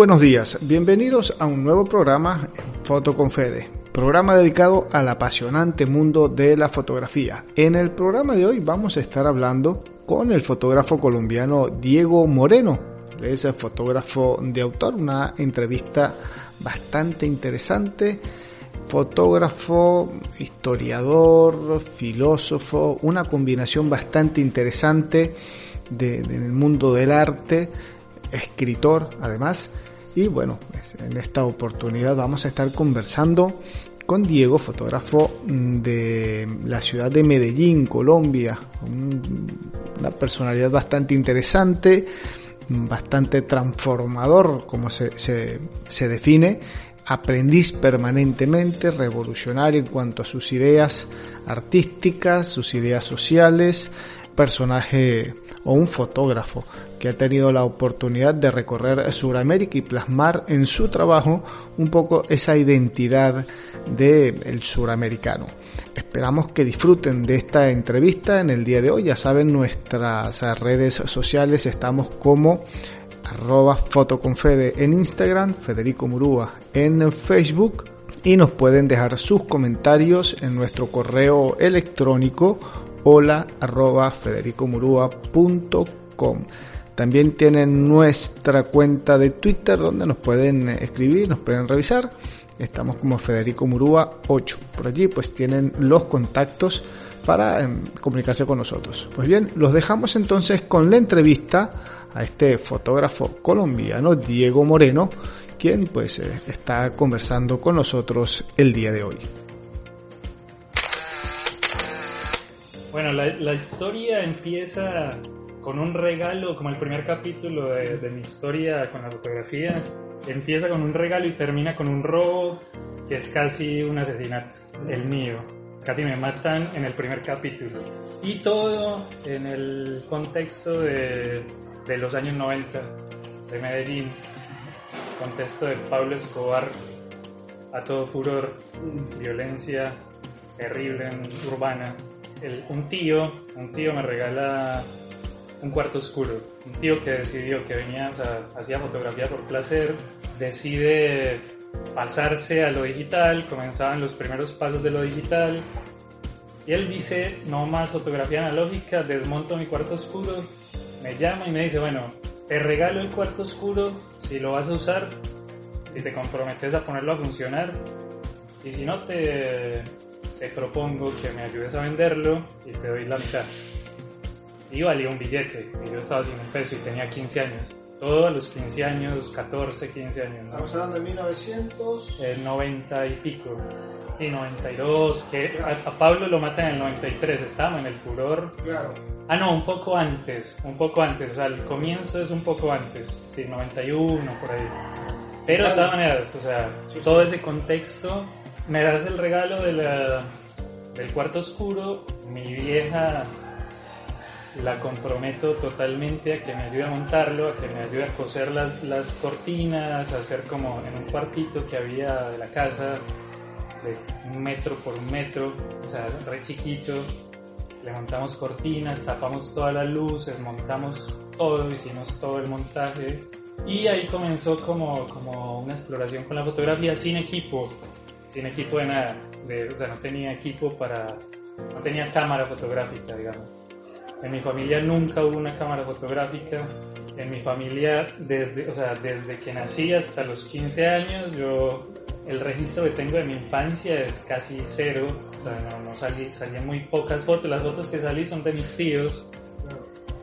Buenos días, bienvenidos a un nuevo programa Foto con Fede, programa dedicado al apasionante mundo de la fotografía. En el programa de hoy vamos a estar hablando con el fotógrafo colombiano Diego Moreno. Es el fotógrafo de autor, una entrevista bastante interesante. Fotógrafo, historiador, filósofo, una combinación bastante interesante de, en el mundo del arte, escritor además. Y bueno, en esta oportunidad vamos a estar conversando con Diego, fotógrafo de la ciudad de Medellín, Colombia. Una personalidad bastante interesante, bastante transformador, como se define aprendiz permanentemente, revolucionario en cuanto a sus ideas artísticas, sus ideas sociales, personaje o un fotógrafo que ha tenido la oportunidad de recorrer Sudamérica y plasmar en su trabajo un poco esa identidad del suramericano. Esperamos que disfruten de esta entrevista en el día de hoy. Ya saben, nuestras redes sociales estamos como fotoconfede en Instagram, Federico Murúa en Facebook y nos pueden dejar sus comentarios en nuestro correo electrónico hola federicomurúa.com. También tienen nuestra cuenta de Twitter donde nos pueden escribir, nos pueden revisar. Estamos como Federico Murúa 8. Por allí pues tienen los contactos para em, comunicarse con nosotros. Pues bien, los dejamos entonces con la entrevista a este fotógrafo colombiano, Diego Moreno, quien pues eh, está conversando con nosotros el día de hoy. Bueno, la, historia empieza con un regalo, como el primer capítulo de, de, mi historia con la fotografía, empieza con un regalo y termina con un robo que es casi un asesinato, el mío. Casi me matan en el primer capítulo. Y todo en el contexto de de los años 90 de Medellín, contexto de Pablo Escobar a todo furor, violencia terrible urbana. un tío, un tío me regala un cuarto oscuro, un tío que decidió que venía, o sea, hacía fotografía por placer, decide pasarse a lo digital, comenzaban los primeros pasos de lo digital, y él dice, no más fotografía analógica, desmonto mi cuarto oscuro me llama y me dice, bueno, te regalo el cuarto oscuro si lo vas a usar, si te comprometes a ponerlo a funcionar y si no te, te propongo que me ayudes a venderlo y te doy la mitad. Y valía un billete y yo estaba sin un peso y tenía 15 años. Todo a los 15 años, 14, 15 años. Estamos hablando de 1900. El 90 y pico. Y 92, que a, Pablo lo matan en el 93, estábamos en el furor. Claro. Ah, no, un poco antes, un poco antes, o sea, el comienzo es un poco antes, sí, 91, por ahí. Pero de todas maneras, o sea, todo ese contexto, me das el regalo de la, del cuarto oscuro, mi vieja la comprometo totalmente a que me ayude a montarlo, a que me ayude a coser las, las cortinas, a hacer como en un cuartito que había de la casa, de un metro por un metro, o sea, re chiquito. Le montamos cortinas, tapamos todas las luces, montamos todo, hicimos todo el montaje. Y ahí comenzó como, como una exploración con la fotografía sin equipo, sin equipo de nada. De, o sea, no tenía equipo para. No tenía cámara fotográfica, digamos. En mi familia nunca hubo una cámara fotográfica. En mi familia, desde, o sea, desde que nací hasta los 15 años, yo el registro que tengo de mi infancia es casi cero, o sea, no, salí, salían muy pocas fotos, las fotos que salí son de mis tíos,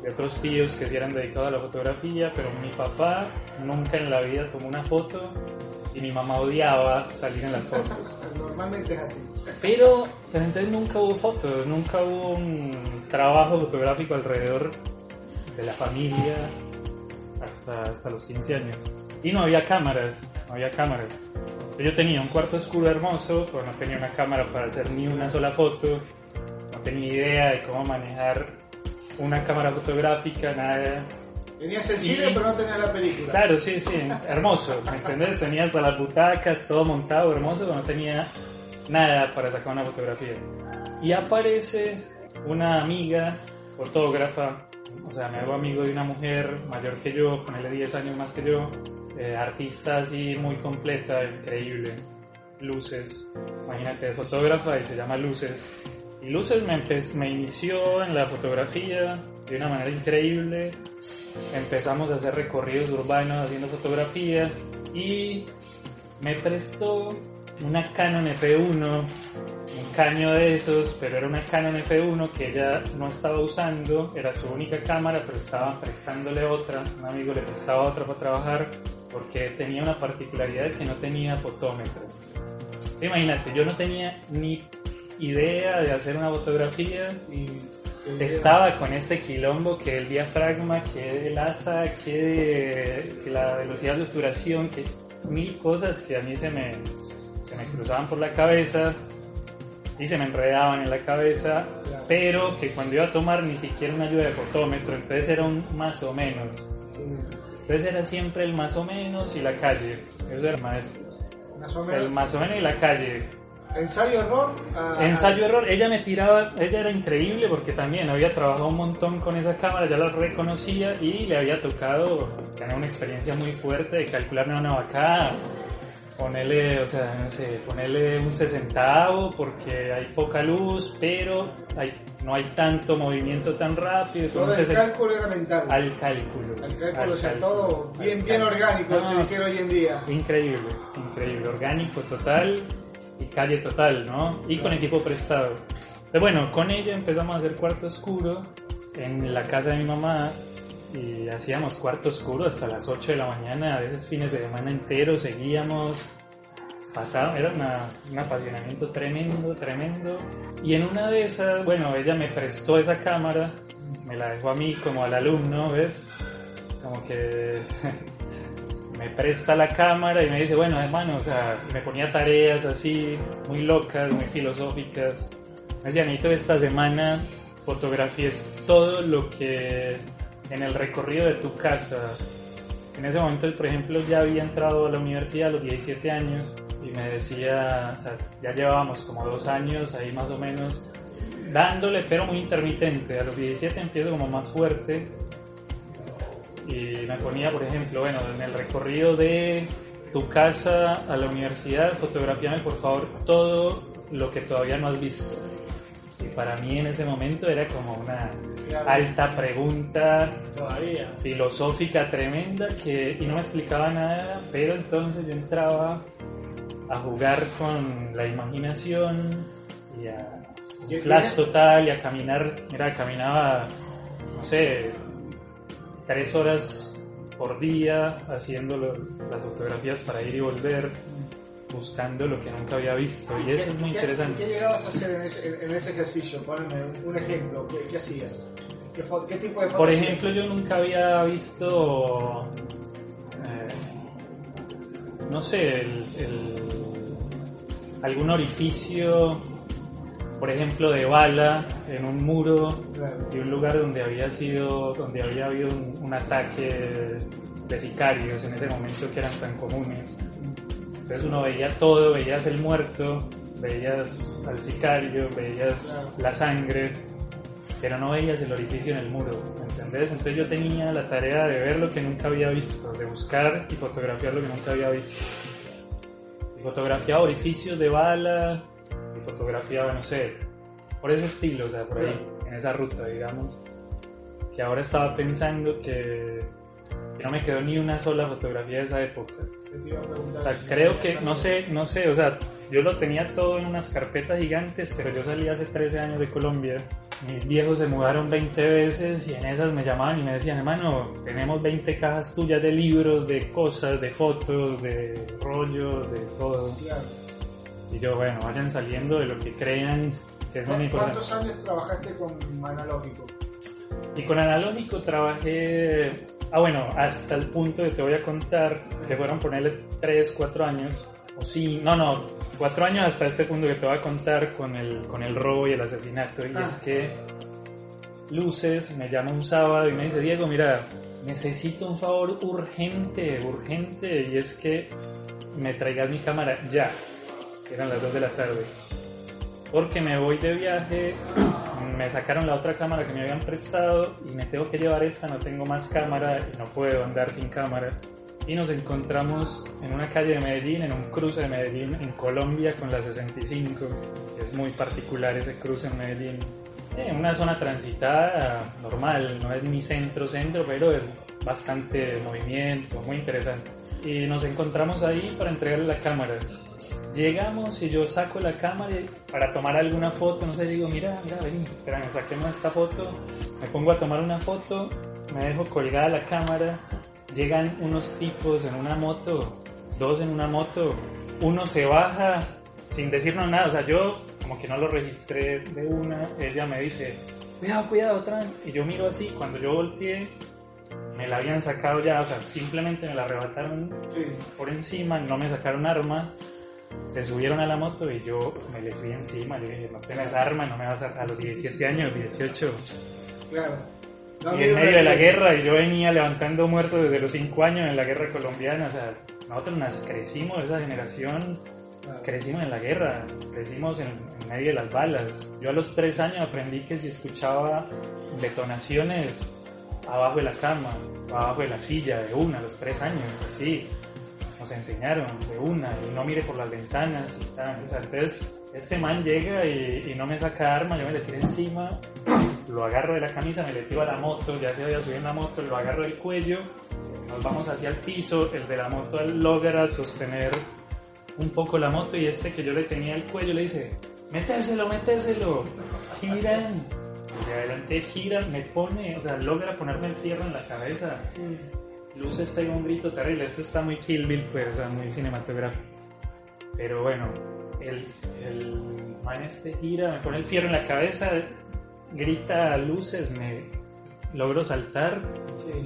de otros tíos que sí eran dedicados a la fotografía, pero mi papá nunca en la vida tomó una foto y mi mamá odiaba salir en las fotos. Normalmente es así. Pero, pero entonces nunca hubo fotos, nunca hubo un trabajo fotográfico alrededor de la familia hasta, hasta los 15 años. Y no había cámaras, no había cámaras. Yo tenía un cuarto oscuro hermoso, pero no tenía una cámara para hacer ni una sola foto, no tenía idea de cómo manejar una cámara fotográfica, nada. Tenías el cine, pero no tenía la película. Claro, sí, sí, hermoso, ¿me entendés? Tenías hasta las butacas, todo montado, hermoso, pero no tenía nada para sacar una fotografía. Y aparece una amiga fotógrafa o sea, me hago amigo de una mujer mayor que yo, con él 10 años más que yo, eh, artista así muy completa, increíble, luces, imagínate, fotógrafa y se llama Luces. Y Luces me, me inició en la fotografía de una manera increíble, empezamos a hacer recorridos urbanos haciendo fotografía y me prestó una Canon F1 un caño de esos, pero era una Canon F1 que ella no estaba usando, era su única cámara, pero estaba prestándole otra, un amigo le prestaba otra para trabajar, porque tenía una particularidad que no tenía fotómetro. Imagínate, yo no tenía ni idea de hacer una fotografía y estaba con este quilombo que el diafragma, que el asa, que, que la velocidad de obturación, que mil cosas que a mí se me, se me cruzaban por la cabeza y se me enredaban en la cabeza, pero que cuando iba a tomar ni siquiera una ayuda de fotómetro, entonces era un más o menos. Entonces era siempre el más o menos y la calle, eso era maestro. El más o menos y la calle. Ensayo error. Ensayo error. Ella me tiraba, ella era increíble porque también había trabajado un montón con esa cámara, ya la reconocía y le había tocado tener una experiencia muy fuerte de calcular una vaca Ponele, o sea, no sé, ponele un sesentavo porque hay poca luz, pero hay, no hay tanto movimiento tan rápido. Todo el cálculo era mental. Al cálculo. Al cálculo, o sea, todo bien, bien orgánico, ah, se dijera hoy en día. Increíble, increíble, orgánico total y calle total, ¿no? Y con equipo prestado. Pero bueno, con ella empezamos a hacer cuarto oscuro en la casa de mi mamá y hacíamos cuarto oscuro hasta las 8 de la mañana, a veces fines de semana enteros seguíamos, pasaba, era un apasionamiento tremendo, tremendo. Y en una de esas, bueno, ella me prestó esa cámara, me la dejó a mí como al alumno, ¿ves? Como que me presta la cámara y me dice, bueno, hermano, o sea, me ponía tareas así, muy locas, muy filosóficas. Me decía, Anito, esta semana fotografías todo lo que en el recorrido de tu casa. En ese momento, por ejemplo, ya había entrado a la universidad a los 17 años y me decía, o sea, ya llevábamos como dos años ahí más o menos dándole, pero muy intermitente. A los 17 empiezo como más fuerte y me ponía, por ejemplo, bueno, en el recorrido de tu casa a la universidad, fotografiame por favor todo lo que todavía no has visto. Y para mí en ese momento era como una alta pregunta Todavía. filosófica tremenda que y no me explicaba nada, pero entonces yo entraba a jugar con la imaginación y a flash total y a caminar, mira, caminaba, no sé, tres horas por día haciendo las fotografías para ir y volver buscando lo que nunca había visto y eso es muy interesante. ¿Qué llegabas a hacer en ese, en ese ejercicio? Ponme un, ejemplo, ¿qué, hacías? ¿Qué, tipo de Por ejemplo, yo nunca había visto, eh, no sé, el, algún orificio, por ejemplo, de bala en un muro de un lugar donde había sido, donde había habido un ataque de sicarios en ese momento que eran tan comunes entonces uno veía todo, veías el muerto, veías al sicario, veías la sangre, pero no veías el orificio en el muro, ¿entendés? Entonces yo tenía la tarea de ver lo que nunca había visto, de buscar y fotografiar lo que nunca había visto. Y fotografiaba orificios de bala, y fotografiaba, no sé, por ese estilo, o sea, por ahí, en esa ruta, digamos. Que ahora estaba pensando que, que no me quedó ni una sola fotografía de esa época. O sea, creo que, no sé, no sé, o sea, yo lo tenía todo en unas carpetas gigantes, pero yo salí hace 13 años de Colombia. Mis viejos se mudaron 20 veces y en esas me llamaban y me decían, hermano, tenemos 20 cajas tuyas de libros, de cosas, de fotos, de rollos, de todo. Y yo, bueno, vayan saliendo de lo que crean que es muy importante. ¿Cuántos años trabajaste con analógico? Y con analógico trabajé Ah, bueno, hasta el punto que te voy a contar, que fueron ponerle 3, 4 años, o sí, no, no, 4 años hasta este punto que te voy a contar con el, con el robo y el asesinato. Y ah. es que Luces me llama un sábado y me dice, Diego, mira, necesito un favor urgente, urgente, y es que me traigas mi cámara ya. Eran las 2 de la tarde. Porque me voy de viaje me sacaron la otra cámara que me habían prestado y me tengo que llevar esta, no tengo más cámara y no puedo andar sin cámara. Y nos encontramos en una calle de Medellín, en un cruce de Medellín, en Colombia, con la 65. Es muy particular ese cruce en Medellín. En una zona transitada normal, no es ni centro-centro, pero es bastante movimiento, muy interesante. Y nos encontramos ahí para entregarle la cámara. Llegamos y yo saco la cámara para tomar alguna foto, no sé, digo, mira, mira, vení, espérame, saquemos esta foto, me pongo a tomar una foto, me dejo colgada la cámara, llegan unos tipos en una moto, dos en una moto, uno se baja sin decirnos nada, o sea, yo como que no lo registré de una, ella me dice, cuidado, cuidado, otra y yo miro así, cuando yo volteé, me la habían sacado ya, o sea, simplemente me la arrebataron por encima, no me sacaron arma, se subieron a la moto y yo me le fui encima, le dije, no tienes arma, no me vas a... a los 17 años, 18. Claro. y en medio de la guerra, y yo venía levantando muertos desde los 5 años en la guerra colombiana, o sea, nosotros nos crecimos, esa generación, crecimos en la guerra, crecimos en, en, medio de las balas. Yo a los 3 años aprendí que si escuchaba detonaciones abajo de la cama, abajo de la silla, de una, a los 3 años, así nos enseñaron de una y no mire por las ventanas y tal. Entonces este man llega y, y, no me saca arma, yo me le tiro encima, lo agarro de la camisa, me le tiro a la moto, ya se había subido en la moto, lo agarro del cuello, nos vamos hacia el piso, el de la moto logra sostener un poco la moto y este que yo le tenía el cuello le dice, méteselo, méteselo, giran. Y de adelante gira, me pone, o sea, logra ponerme el fierro en la cabeza luces está un grito terrible. Esto está muy Kill Bill, pues, o sea, muy cinematográfico. Pero bueno, el, el man este gira, me pone el fierro en la cabeza, grita luces, me logro saltar,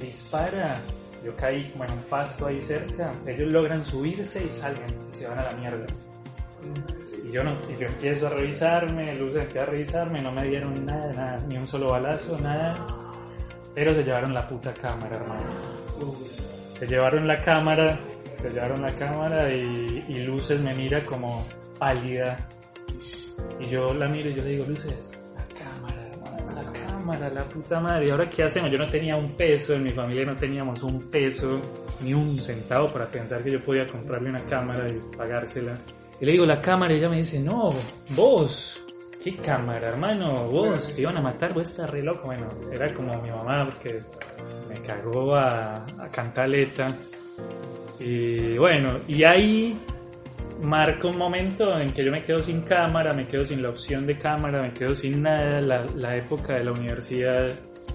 dispara. Yo caí como en un pasto ahí cerca. Ellos logran subirse y salgan y se van a la mierda. Y yo, no, y yo empiezo a revisarme, luces empiezo a revisarme, no me dieron nada, nada, ni un solo balazo, nada. Pero se llevaron la puta cámara, hermano. Se llevaron la cámara, se llevaron la cámara y, Luces me mira como pálida. Y yo la miro y yo le digo, Luces, la cámara, la cámara, la puta madre. ¿Y ahora qué hacemos? Yo no tenía un peso, en mi familia no teníamos un peso, ni un centavo para pensar que yo podía comprarle una cámara y pagársela. Y le digo, la cámara, y ella me dice, no, vos, ¿Qué cámara, hermano? Vos te iban a matar, vos estás re loco. Bueno, era como mi mamá porque me cagó a, a cantaleta. Y bueno, y ahí marca un momento en que yo me quedo sin cámara, me quedo sin la opción de cámara, me quedo sin nada. La, la época de la universidad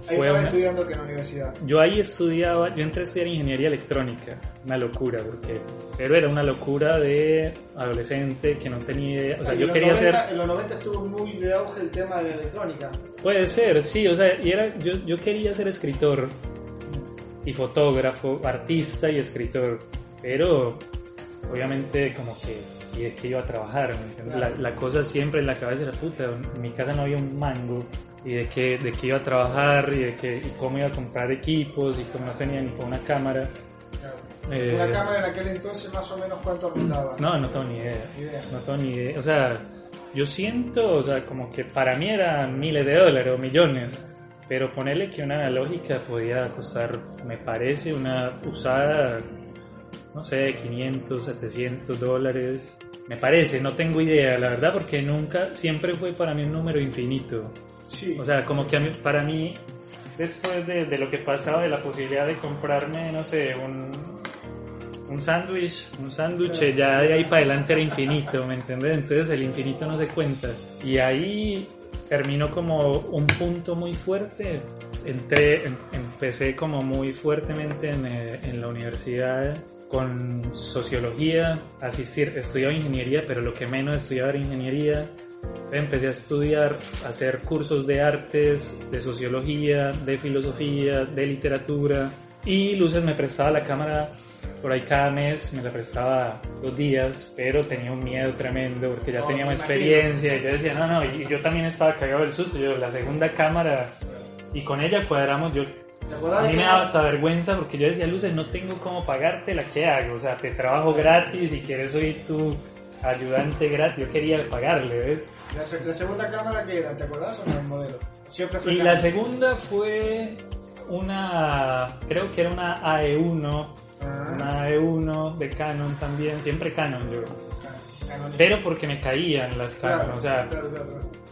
Ahí estaba estudiando que en la universidad. Yo ahí estudiaba, yo entré a estudiar ingeniería electrónica, una locura, porque, pero era una locura de adolescente que no tenía idea, o sea, yo quería 90, hacer... En los 90 estuvo muy de auge el tema de la electrónica. Puede ser, sí, o sea, y era, yo, yo quería ser escritor y fotógrafo, artista y escritor, pero obviamente como que y de qué iba a trabajar. La, la, cosa siempre en la cabeza era puta. En mi casa no había un mango y de qué, de qué iba a trabajar y de qué, y cómo iba a comprar equipos y cómo no tenía ni con una cámara. Claro. Eh, ¿Una cámara en aquel entonces más o menos cuánto rondaba? No, no tengo ni idea. idea. No tengo ni idea. O sea, yo siento, o sea, como que para mí eran miles de dólares o millones. Pero ponerle que una analógica podía costar, me parece, una usada, no sé, 500, 700 dólares. Me parece, no tengo idea, la verdad, porque nunca, siempre fue para mí un número infinito. Sí. O sea, como que a mí, para mí, después de, de, lo que pasaba, de la posibilidad de comprarme, no sé, un, un sándwich, un sándwich, ya de ahí para adelante era infinito, ¿me entiendes? Entonces el infinito no se cuenta. Y ahí terminó como un punto muy fuerte. Entré, em, empecé como muy fuertemente en, eh, en la universidad con sociología, asistir, estudiaba ingeniería, pero lo que menos estudiaba era ingeniería. Empecé a estudiar, a hacer cursos de artes, de sociología, de filosofía, de literatura. Y Luces me prestaba la cámara por ahí cada mes, me la prestaba dos días, pero tenía un miedo tremendo porque ya No, teníamos me experiencia. Y yo decía, no, no, y yo también estaba cagado del susto. Yo, la segunda cámara, y con ella cuadramos, yo ¿Te acordás a mí me daba hasta vergüenza porque yo decía, Luces, no tengo cómo pagarte la que hago. O sea, te trabajo gratis y quieres oír tu ayudante gratis, yo quería pagarle, ¿ves? La, segunda cámara que era, ¿te acordás o no el modelo? Siempre fue y la segunda fue una, creo que era una AE1, una AE1 de Canon también, siempre Canon yo. Pero porque me caían las Canon, o sea,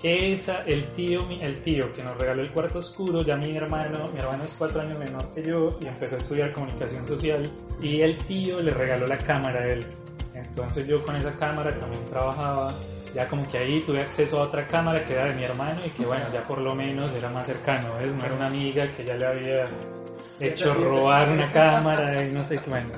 esa, el tío, el tío que nos regaló el cuarto oscuro, ya mi hermano, mi hermano es cuatro años menor que yo y empezó a estudiar comunicación social y el tío le regaló la cámara a él. Entonces yo con esa cámara también trabajaba ya como que ahí tuve acceso a otra cámara que era de mi hermano y que bueno, ya por lo menos era más cercano, ¿ves? No era una amiga que ya le había hecho robar una cámara y no sé qué, bueno.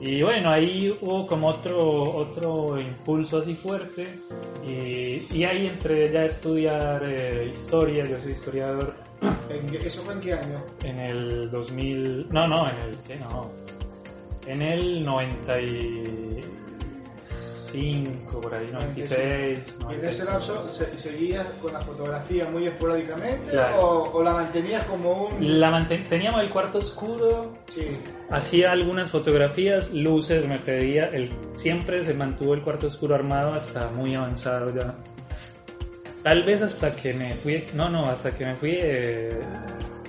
Y bueno, ahí hubo como otro, otro impulso así fuerte y, y ahí entré ya a estudiar eh, historia, yo soy historiador. ¿Eso fue en qué año? En el 2000, no, no, en el, ¿qué? No, en el 90 y 95, por ahí, 96. ¿Y en ese lapso seguías con la fotografía muy esporádicamente o, la mantenías como un...? La teníamos el cuarto oscuro, sí. hacía algunas fotografías, luces, me pedía, el... siempre se mantuvo el cuarto oscuro armado hasta muy avanzado ya. Tal vez hasta que me fui, no, no, hasta que me fui... Eh,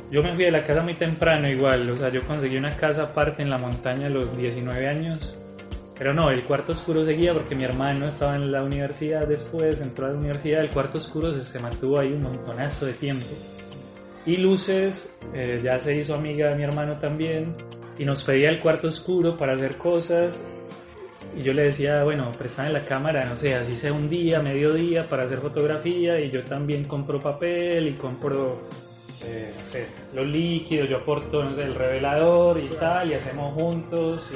yo me fui de la casa muy temprano igual, o sea, yo conseguí una casa aparte en la montaña a los 19 años pero no, el cuarto oscuro seguía porque mi hermano estaba en la universidad después, entró a la universidad, el cuarto oscuro se, mantuvo ahí un montonazo de tiempo. Y Luces eh, ya se hizo amiga de mi hermano también y nos pedía el cuarto oscuro para hacer cosas. Y yo le decía, bueno, préstame la cámara, no sé, así sea un día, mediodía para hacer fotografía y yo también compro papel y compro eh, no sé, los líquidos, yo aporto no sé, el revelador y tal, y hacemos juntos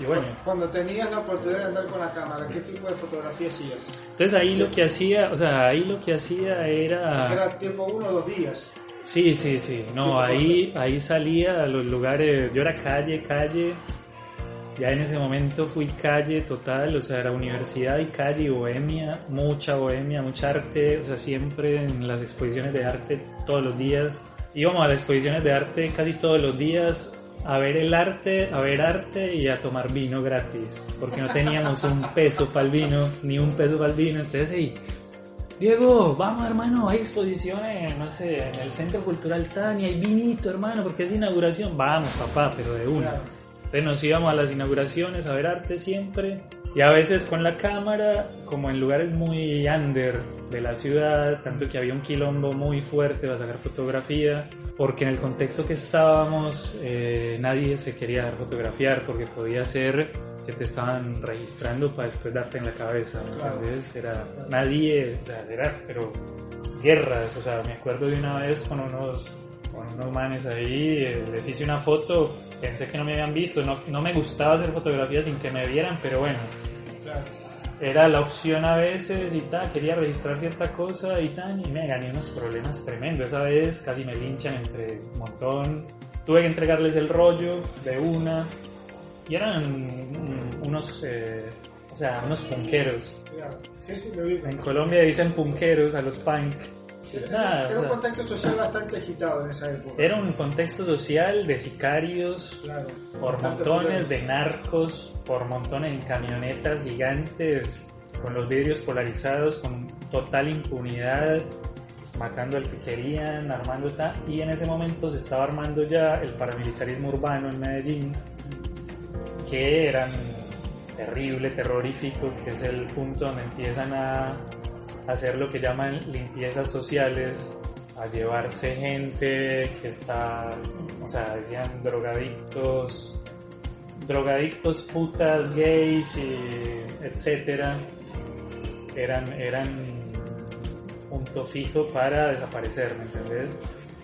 y, bueno. Cuando tenías la oportunidad de andar con la cámara, ¿qué tipo de fotografía hacías? Entonces ahí lo que hacía, o sea, ahí lo que hacía era... Era tiempo uno o dos días. Sí, sí, sí, no, ahí, ahí salía a los lugares, yo era calle, calle, ya en ese momento fui calle total, o sea, era universidad y calle, bohemia, mucha bohemia, mucha arte, o sea, siempre en las exposiciones de arte todos los días. Íbamos a las exposiciones de arte casi todos los días a ver el arte, a ver arte y a tomar vino gratis, porque no teníamos un peso para el vino, ni un peso para el vino, entonces hey, Diego, vamos hermano, hay exposiciones, no sé, en el Centro Cultural Tania, hay vinito hermano, porque es inauguración, vamos papá, pero de una. Entonces nos íbamos a las inauguraciones a ver arte siempre y a veces con la cámara, como en lugares muy under de la ciudad, tanto que había un quilombo muy fuerte para sacar fotografía, porque en el contexto que estábamos eh, nadie se quería dar fotografiar porque podía ser que te estaban registrando para después darte en la cabeza, ¿no? Era nadie, o sea, era, pero guerras, o sea, me acuerdo de una vez con unos, con unos manes ahí, eh, les hice una foto pensé que no me habían visto, no, no me gustaba hacer fotografías sin que me vieran, pero bueno, era la opción a veces y tal, quería registrar cierta cosa y tal, y me gané unos problemas tremendos. Esa vez casi me linchan entre un montón. Tuve que entregarles el rollo de una, y eran unos, eh, o sea, unos punqueros. en Colombia dicen punqueros a los punk era un contexto social bastante agitado en esa época. Era un contexto social de sicarios, por montones de narcos, por montones de camionetas gigantes, con los vidrios polarizados, con total impunidad, matando al que querían, armando tal. Y en ese momento se estaba armando ya el paramilitarismo urbano en Medellín, que eran terrible, terrorífico, que es el punto donde empiezan a hacer lo que llaman limpiezas sociales, a llevarse gente que está, o sea, decían drogadictos, drogadictos, putas, gays, y etcétera, eran, eran punto fijo para desaparecer, ¿me entendés?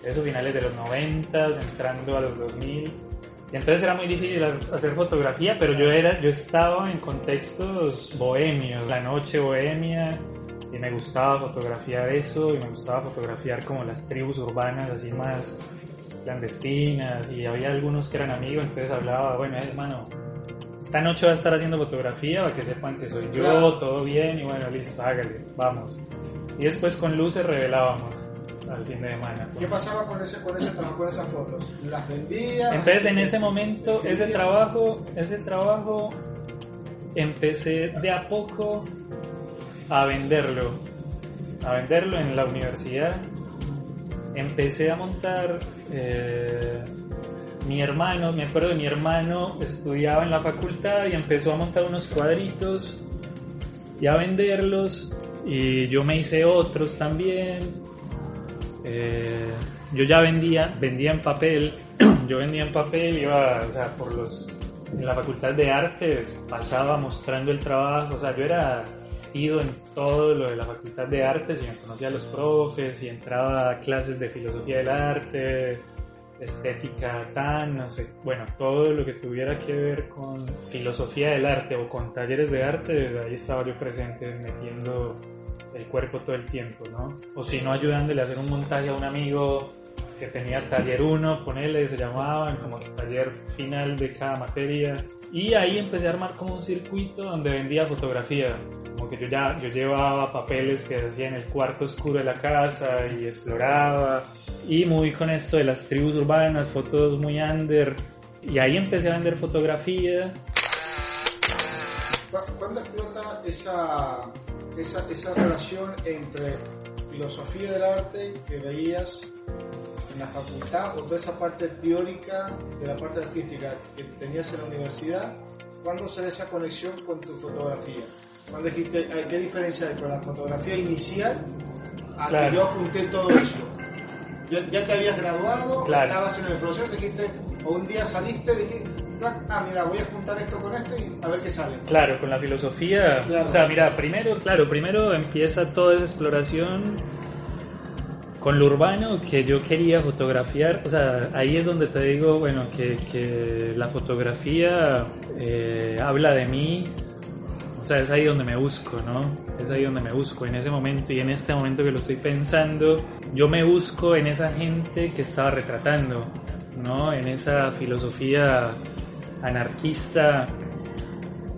Eso finales de los 90, entrando a los 2000. Y entonces era muy difícil hacer fotografía, pero yo era, yo estaba en contextos bohemios, la noche bohemia, me gustaba fotografiar eso y me gustaba fotografiar como las tribus urbanas así más clandestinas y había algunos que eran amigos entonces hablaba bueno hermano esta noche va a estar haciendo fotografía para que sepan que soy yo todo bien y bueno listo hágale vamos y después con luces revelábamos al fin de semana. ¿qué pasaba con ese, con ese trabajo con esas fotos? ¿las vendía? entonces en ese momento ese trabajo ese trabajo empecé de a poco a venderlo, a venderlo en la universidad. Empecé a montar, eh, mi hermano, me acuerdo de mi hermano, estudiaba en la facultad y empezó a montar unos cuadritos y a venderlos y yo me hice otros también. Eh, yo ya vendía, vendía en papel, yo vendía en papel, iba, o sea, por los, en la facultad de artes pasaba mostrando el trabajo, o sea, yo era ido en todo lo de la facultad de artes y me conocía a los profes y entraba a clases de filosofía del arte, estética tan, no sé, bueno, todo lo que tuviera que ver con filosofía del arte o con talleres de arte, ahí estaba yo presente metiendo el cuerpo todo el tiempo, ¿no? O si no, ayudándole a hacer un montaje a un amigo que tenía taller 1, ponele, se llamaban como taller final de cada materia. Y ahí empecé a armar como un circuito donde vendía fotografía. Como que yo ya yo llevaba papeles que hacía en el cuarto oscuro de la casa y exploraba. Y muy con esto de las tribus urbanas, fotos muy under. Y ahí empecé a vender fotografía. ¿Cuándo explota esa, esa, esa relación entre filosofía del arte que veías la facultad o toda esa parte teórica de la parte artística que tenías en la universidad, ¿cuándo se da esa conexión con tu fotografía? ¿Cuándo dijiste, ¿qué diferencia hay con la fotografía inicial a que yo apunté todo eso? ¿Ya, te habías graduado? ¿Estabas en el proceso? Dijiste, o un día saliste, dijiste, ah, mira, voy a juntar esto con esto y a ver qué sale. Claro, con la filosofía. O sea, mira, primero, claro, primero empieza toda esa exploración con lo urbano que yo quería fotografiar, o sea, ahí es donde te digo, bueno, que, que la fotografía eh, habla de mí, o sea, es ahí donde me busco, ¿no? Es ahí donde me busco, en ese momento y en este momento que lo estoy pensando, yo me busco en esa gente que estaba retratando, ¿no? En esa filosofía anarquista,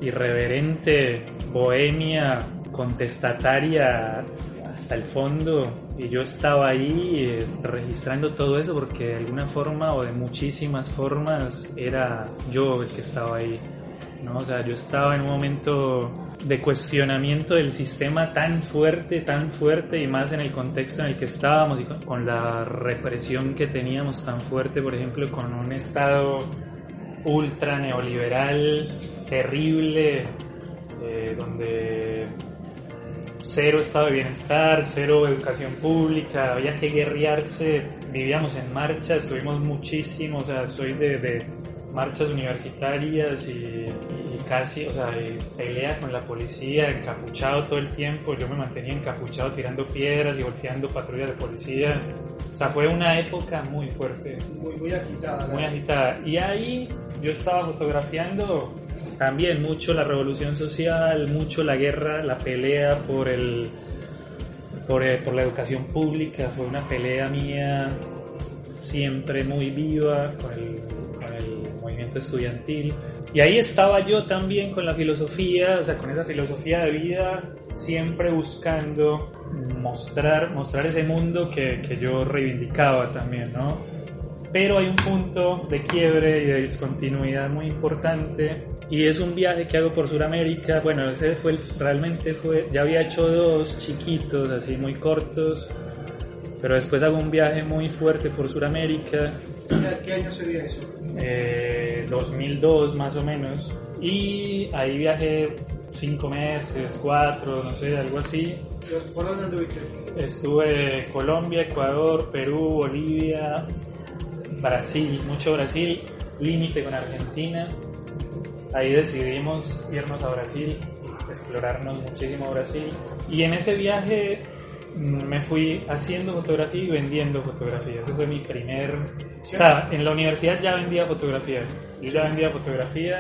irreverente, bohemia, contestataria hasta el fondo y yo estaba ahí eh, registrando todo eso porque de alguna forma o de muchísimas formas era yo el que estaba ahí. ¿no? O sea, yo estaba en un momento de cuestionamiento del sistema tan fuerte, tan fuerte y más en el contexto en el que estábamos y con, la represión que teníamos tan fuerte, por ejemplo, con un Estado ultra neoliberal, terrible, eh, donde cero estado de bienestar, cero educación pública, había que guerrearse, vivíamos en marcha, estuvimos muchísimo, o sea, soy de, marchas universitarias y, casi, o sea, pelea con la policía, encapuchado todo el tiempo, yo me mantenía encapuchado tirando piedras y volteando patrullas de policía, o sea, fue una época muy fuerte. Muy, muy agitada. Muy agitada. Y ahí yo estaba fotografiando también mucho la revolución social, mucho la guerra, la pelea por el por, eh, por, la educación pública, fue una pelea mía siempre muy viva con el, con el movimiento estudiantil. Y ahí estaba yo también con la filosofía, o sea, con esa filosofía de vida, siempre buscando mostrar, mostrar ese mundo que, que yo reivindicaba también, ¿no? Pero hay un punto de quiebre y de discontinuidad muy importante y es un viaje que hago por Sudamérica. Bueno, ese fue realmente fue, ya había hecho dos chiquitos, así muy cortos, pero después hago un viaje muy fuerte por Sudamérica. ¿Qué año sería eso? 2002 eh, más o menos. Y ahí viajé cinco meses, cuatro, no sé, algo así. ¿Por dónde anduviste? Estuve Colombia, Ecuador, Perú, Bolivia, Brasil, mucho Brasil, límite con Argentina Ahí decidimos irnos a Brasil, explorarnos muchísimo Brasil. Y en ese viaje mm, me fui haciendo fotografía y vendiendo fotografía. Ese fue mi primer... O sea, en la universidad ya vendía fotografía. Yo ya vendía fotografía,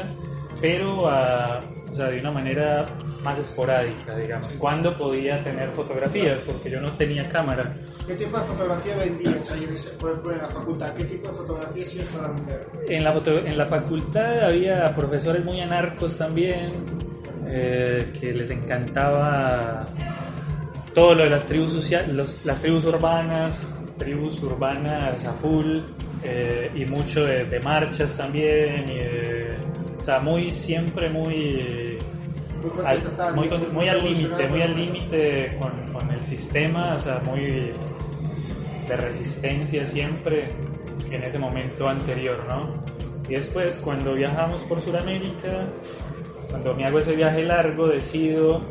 pero a, o sea, de una manera más esporádica, digamos. Cuando podía tener fotografías, porque yo no tenía cámara. ¿Qué tipo de fotografía vendías ahí en la facultad? ¿Qué tipo de fotografía hacías para vender? En la, en la facultad había profesores muy anarcos también, eh, que les encantaba todo lo de las tribus sociales, las tribus urbanas, tribus urbanas a full, eh, y mucho de, marchas también, y o sea, muy, siempre muy muy, muy, al límite, muy al límite con, con, el sistema, o sea, muy de resistencia siempre en ese momento anterior, ¿no? Y después, cuando viajamos por Sudamérica, cuando me hago ese viaje largo, decido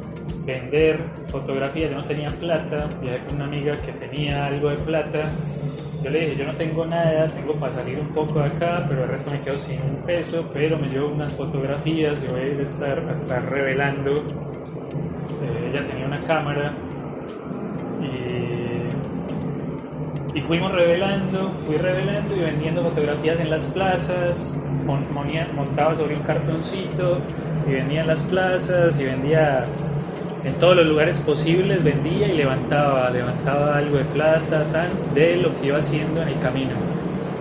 vender fotografía, yo no tenía plata, viajé con una amiga que tenía algo de plata, yo le dije, yo no tengo nada, tengo para salir un poco de acá, pero el resto me quedo sin un peso, pero me llevo unas fotografías y voy a estar, a estar revelando. Eh, ella tenía una cámara y, y fuimos revelando, fui revelando y vendiendo fotografías en las plazas, montaba sobre un cartoncito y vendía en las plazas y vendía en todos los lugares posibles vendía y levantaba, levantaba algo de plata, tan, de lo que iba haciendo en el camino.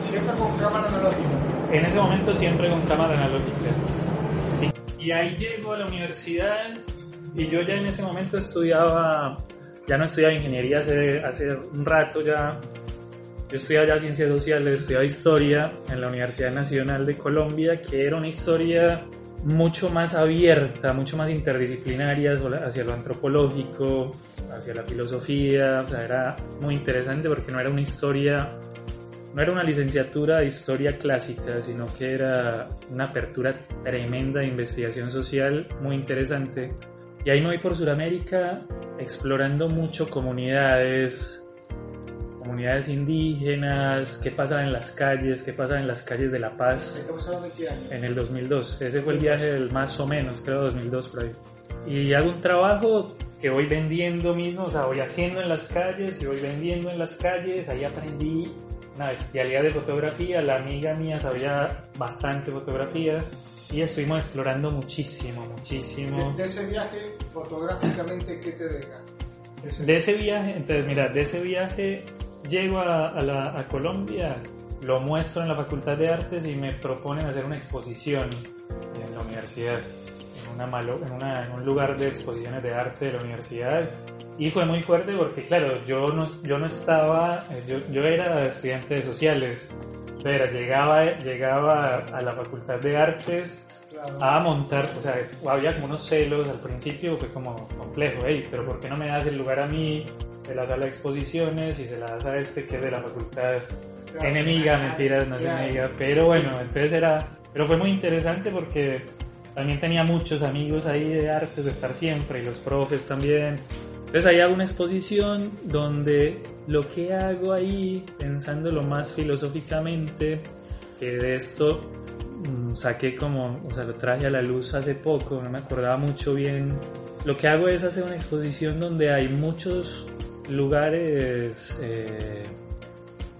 ¿Siempre con cámara analógica? En ese momento siempre con cámara analógica. Sí. Y ahí llego a la universidad y yo ya en ese momento estudiaba, ya no estudiaba ingeniería hace, hace un rato ya, yo estudiaba ya ciencias sociales, estudiaba historia en la Universidad Nacional de Colombia, que era una historia mucho más abierta, mucho más interdisciplinaria hacia lo antropológico, hacia la filosofía, o sea, era muy interesante porque no era una historia, no era una licenciatura de historia clásica, sino que era una apertura tremenda de investigación social muy interesante. Y ahí me voy por Sudamérica explorando mucho comunidades, comunidades indígenas, qué pasa en las calles, qué pasa en las calles de La Paz. En el 2002. Ese fue el viaje del más o menos, creo 2002 por ahí. Y hago un trabajo que voy vendiendo mismo, o sea, voy haciendo en las calles y voy vendiendo en las calles. Ahí aprendí una bestialidad de fotografía. La amiga mía sabía bastante fotografía y estuvimos explorando muchísimo, muchísimo. De, ese viaje, fotográficamente, ¿qué te deja? De ese viaje, entonces mira, de ese viaje llego a, Colombia, lo muestro en la Facultad de Artes y me proponen hacer una exposición en la universidad, en, una malo, en, un lugar de exposiciones de arte de la universidad. Y fue muy fuerte porque, claro, yo no, yo no estaba, eh, yo, yo era estudiante de sociales, pero llegaba, llegaba a la Facultad de Artes a montar, o sea, había como unos celos al principio, fue como complejo, hey, pero ¿por qué no me das el lugar a mí? de la sala de exposiciones y se la das a este que es de la facultad enemiga, mentiras, no es enemiga, pero bueno, entonces era, pero fue muy interesante porque también tenía muchos amigos ahí de artes de estar siempre y los profes también. Entonces ahí hago una exposición donde lo que hago ahí, pensándolo más filosóficamente, que de esto saqué como, o sea, lo traje a la luz hace poco, no me acordaba mucho bien. Lo que hago es hacer una exposición donde hay muchos lugares eh,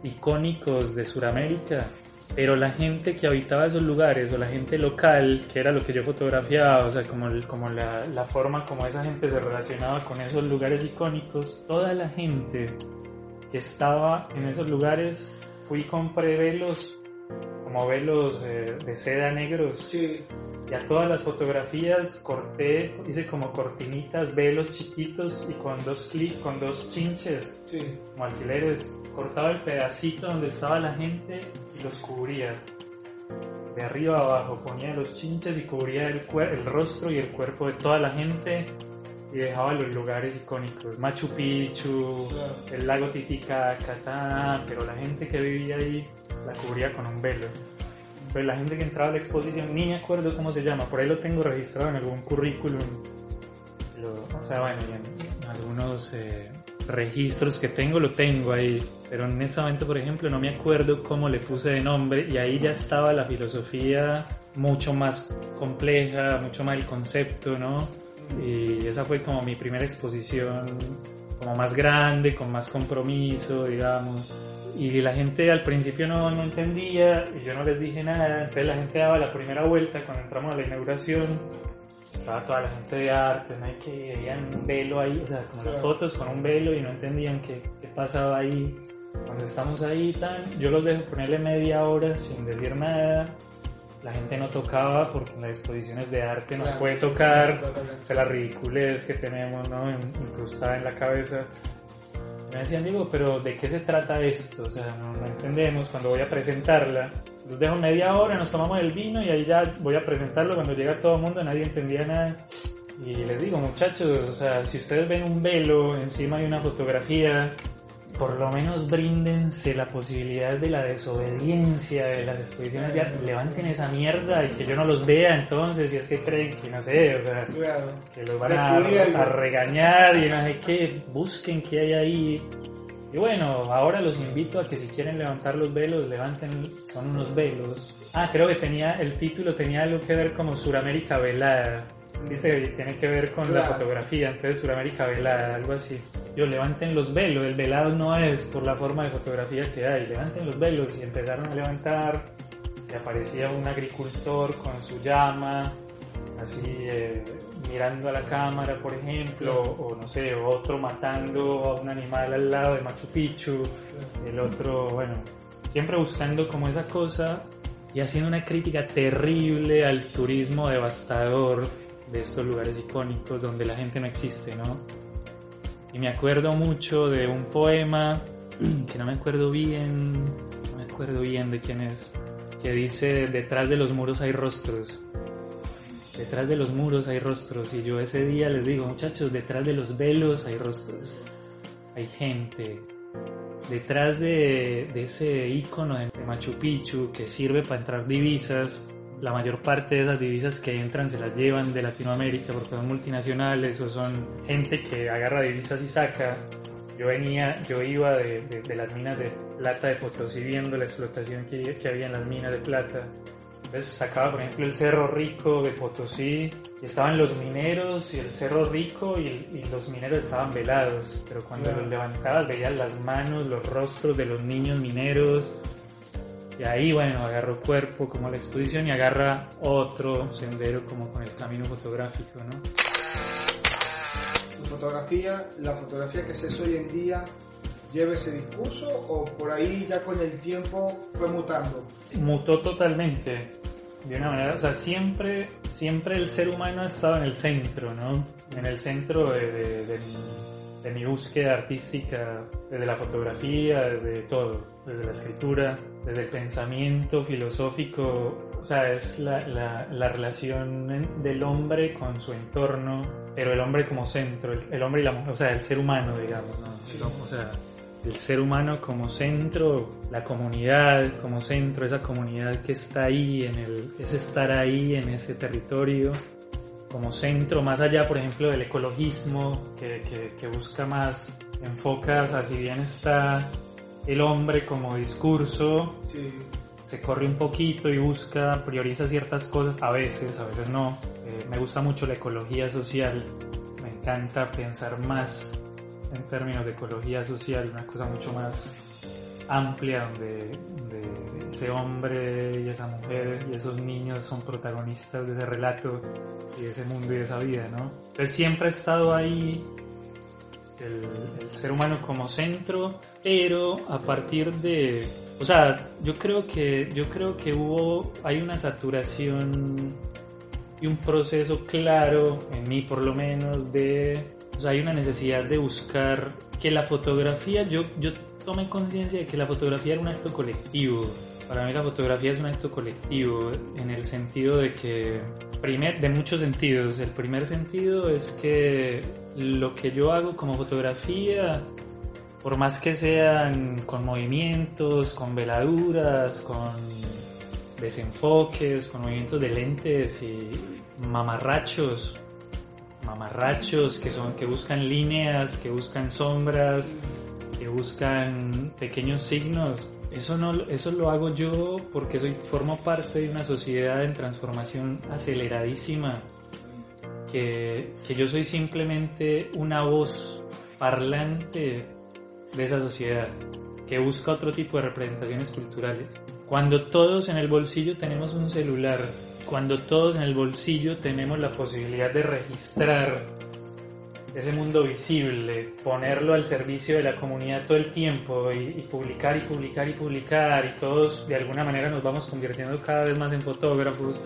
icónicos de Sudamérica, pero la gente que habitaba esos lugares o la gente local, que era lo que yo fotografiaba, o sea, como, como la, la forma como esa gente se relacionaba con esos lugares icónicos, toda la gente que estaba en esos lugares, fui y compré velos, como velos eh, de seda negros. Sí. Y a todas las fotografías corté, hice como cortinitas, velos chiquitos y con dos clics, con dos chinches, como alfileres, cortaba el pedacito donde estaba la gente y los cubría. De arriba a abajo ponía los chinches y cubría el, el rostro y el cuerpo de toda la gente y dejaba los lugares icónicos, Machu Picchu, el lago Titicaca, pero la gente que vivía ahí la cubría con un velo. Pues la gente que entraba a la exposición, ni me acuerdo cómo se llama, por ahí lo tengo registrado en algún currículum, o sea, bueno, en, algunos eh, registros que tengo lo tengo ahí, pero en este momento, por ejemplo, no me acuerdo cómo le puse de nombre y ahí ya estaba la filosofía mucho más compleja, mucho más el concepto, ¿no? Y esa fue como mi primera exposición como más grande, con más compromiso, digamos y la gente al principio no, no, entendía y yo no les dije nada, entonces la gente daba la primera vuelta cuando entramos a la inauguración, estaba toda la gente de arte, ¿no? que veían un velo ahí, o sea, con las fotos con un velo y no entendían qué, qué pasaba ahí. Cuando estamos ahí, tan, yo los dejo ponerle media hora sin decir nada. La gente no tocaba porque en las exposiciones de arte no puede tocar, se la ridiculez que tenemos ¿no? incrustada en la cabeza me decían, digo, pero ¿de qué se trata esto? O sea, no, entendemos cuando voy a presentarla. Los dejo media hora, nos tomamos el vino y ahí ya voy a presentarlo. Cuando llega todo el mundo, nadie entendía nada. Y les digo, muchachos, o sea, si ustedes ven un velo encima de una fotografía, por lo menos bríndense la posibilidad de la desobediencia, de las exposiciones de levanten esa mierda y que yo no los vea entonces, si es que creen que no sé, o sea, que los van a, a, regañar y no sé qué, busquen qué hay ahí. Y bueno, ahora los invito a que si quieren levantar los velos, levanten, son unos velos. Ah, creo que tenía, el título tenía algo que ver como Suramérica Velada dice que tiene que ver con la fotografía, entonces Suramérica velada, algo así. Yo levanten los velos, el velado no es por la forma de fotografía que hay, levanten los velos y empezaron a levantar y aparecía un agricultor con su llama, así eh, mirando a la cámara, por ejemplo, o no sé, otro matando a un animal al lado de Machu Picchu, el otro, bueno, siempre buscando como esa cosa y haciendo una crítica terrible al turismo devastador de estos lugares icónicos donde la gente no existe, ¿no? Y me acuerdo mucho de un poema que no me acuerdo bien, no me acuerdo bien de quién es, que dice, detrás de los muros hay rostros. Detrás de los muros hay rostros. Y yo ese día les digo, muchachos, detrás de los velos hay rostros. Hay gente. Detrás de, de ese icono de Machu Picchu que sirve para entrar divisas, la mayor parte de esas divisas que entran se las llevan de Latinoamérica porque son multinacionales o son gente que agarra divisas y saca. Yo venía, yo iba de, de, las minas de plata de Potosí viendo la explotación que, que, había en las minas de plata. Entonces sacaba, por ejemplo, el Cerro Rico de Potosí y estaban los mineros y el Cerro Rico y, y los mineros estaban velados. Pero cuando los levantabas veías las manos, los rostros de los niños mineros, y ahí, bueno, agarro cuerpo como la exposición y agarra otro sendero como con el camino fotográfico, ¿no? ¿Tu fotografía, la fotografía que se hace hoy en día, lleva ese discurso o por ahí ya con el tiempo fue mutando? Mutó totalmente. De una manera, o sea, siempre, siempre el ser humano ha estado en el centro, ¿no? En el centro de, de mi búsqueda artística, desde la fotografía, desde todo, desde la escritura, desde el pensamiento filosófico, o sea, es la, la, la relación del hombre con su entorno, pero el hombre como centro, el, hombre y la mujer, o sea, el ser humano, digamos, ¿no? o sea, el ser humano como centro, la comunidad como centro, esa comunidad que está ahí, en el, es estar ahí en ese territorio como centro, más allá, por ejemplo, del ecologismo, que, que, busca más, enfoca, o sea, si bien está el hombre como discurso, se corre un poquito y busca, prioriza ciertas cosas, a veces, a veces no. Eh, me gusta mucho la ecología social, me encanta pensar más en términos de ecología social, una cosa mucho más amplia donde, ese hombre y esa mujer y esos niños son protagonistas de ese relato y de ese mundo y de esa vida, ¿no? Entonces siempre ha estado ahí el, ser humano como centro, pero a partir de, o sea, yo creo que yo creo que hubo hay una saturación y un proceso claro en mí por lo menos de, o sea, hay una necesidad de buscar que la fotografía, yo yo tomé conciencia de que la fotografía era un acto colectivo. Para mí la fotografía es un acto colectivo en el sentido de que, primer, de muchos sentidos. El primer sentido es que lo que yo hago como fotografía, por más que sean con movimientos, con veladuras, con desenfoques, con movimientos de lentes y mamarrachos, mamarrachos que son que buscan líneas, que buscan sombras, que buscan pequeños signos. Eso, no, eso lo hago yo porque soy, formo parte de una sociedad en transformación aceleradísima, que, que yo soy simplemente una voz parlante de esa sociedad, que busca otro tipo de representaciones culturales. Cuando todos en el bolsillo tenemos un celular, cuando todos en el bolsillo tenemos la posibilidad de registrar ese mundo visible, ponerlo al servicio de la comunidad todo el tiempo y, publicar y publicar y publicar y todos de alguna manera nos vamos convirtiendo cada vez más en fotógrafos,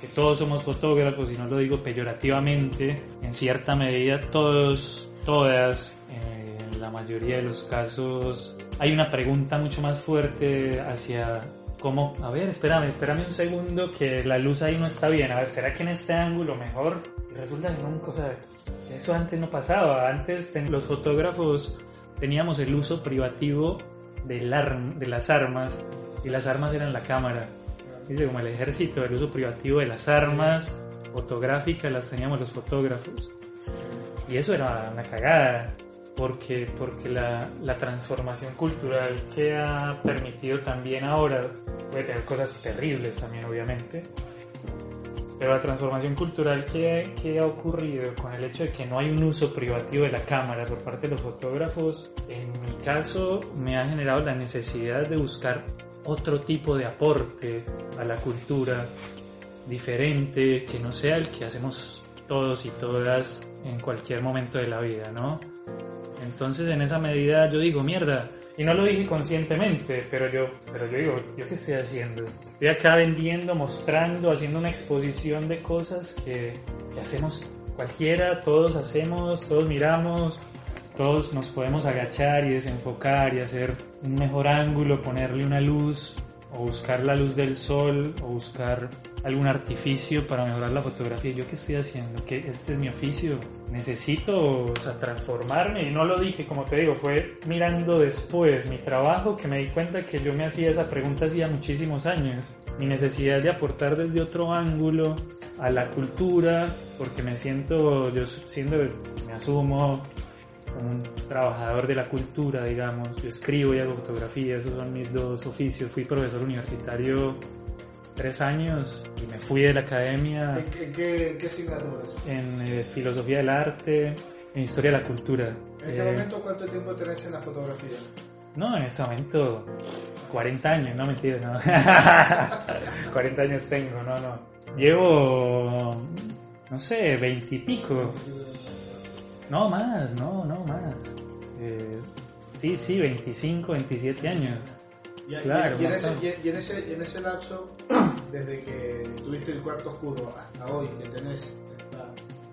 que todos somos fotógrafos y no lo digo peyorativamente, en cierta medida todos, todas, en la mayoría de los casos hay una pregunta mucho más fuerte hacia como, a ver, espérame, espérame un segundo que la luz ahí no está bien, a ver, ¿será que en este ángulo mejor? Y resulta que nunca, o sea, eso antes no pasaba, antes los fotógrafos teníamos el uso privativo del de las armas y las armas eran la cámara. Dice, como el ejército, el uso privativo de las armas fotográficas las teníamos los fotógrafos. Y eso era una cagada porque, porque la, la, transformación cultural que ha permitido también ahora, puede tener cosas terribles también obviamente, pero la transformación cultural que, que, ha ocurrido con el hecho de que no hay un uso privativo de la cámara por parte de los fotógrafos, en mi caso me ha generado la necesidad de buscar otro tipo de aporte a la cultura diferente, que no sea el que hacemos todos y todas en cualquier momento de la vida, ¿no? Entonces en esa medida yo digo, mierda, y no lo dije conscientemente, pero yo, pero yo digo, ¿yo qué estoy haciendo? Estoy acá vendiendo, mostrando, haciendo una exposición de cosas que, que hacemos cualquiera, todos hacemos, todos miramos, todos nos podemos agachar y desenfocar y hacer un mejor ángulo, ponerle una luz o buscar la luz del sol o buscar algún artificio para mejorar la fotografía. ¿Yo qué estoy haciendo? que Este es mi oficio. Necesito o sea, transformarme y no lo dije, como te digo, fue mirando después mi trabajo que me di cuenta que yo me hacía esa pregunta hacía muchísimos años. Mi necesidad de aportar desde otro ángulo a la cultura, porque me siento, yo siendo, me asumo como un trabajador de la cultura, digamos. Yo escribo y hago fotografía, esos son mis dos oficios. Fui profesor universitario tres años y me fui de la academia. ¿En qué, qué asignaturas? En eh, filosofía del arte, en historia de la cultura. ¿En este eh, momento cuánto tiempo tenés en la fotografía? No, en este momento 40 años, no mentira, no. 40 años tengo, no, no. Llevo, no sé, 20 y pico. No, más, no, no, más. Eh, sí, sí, 25, 27 años. Y, claro, y, en ese, y, en ese, y, en ese, lapso, desde que tuviste el cuarto oscuro hasta hoy, que tenés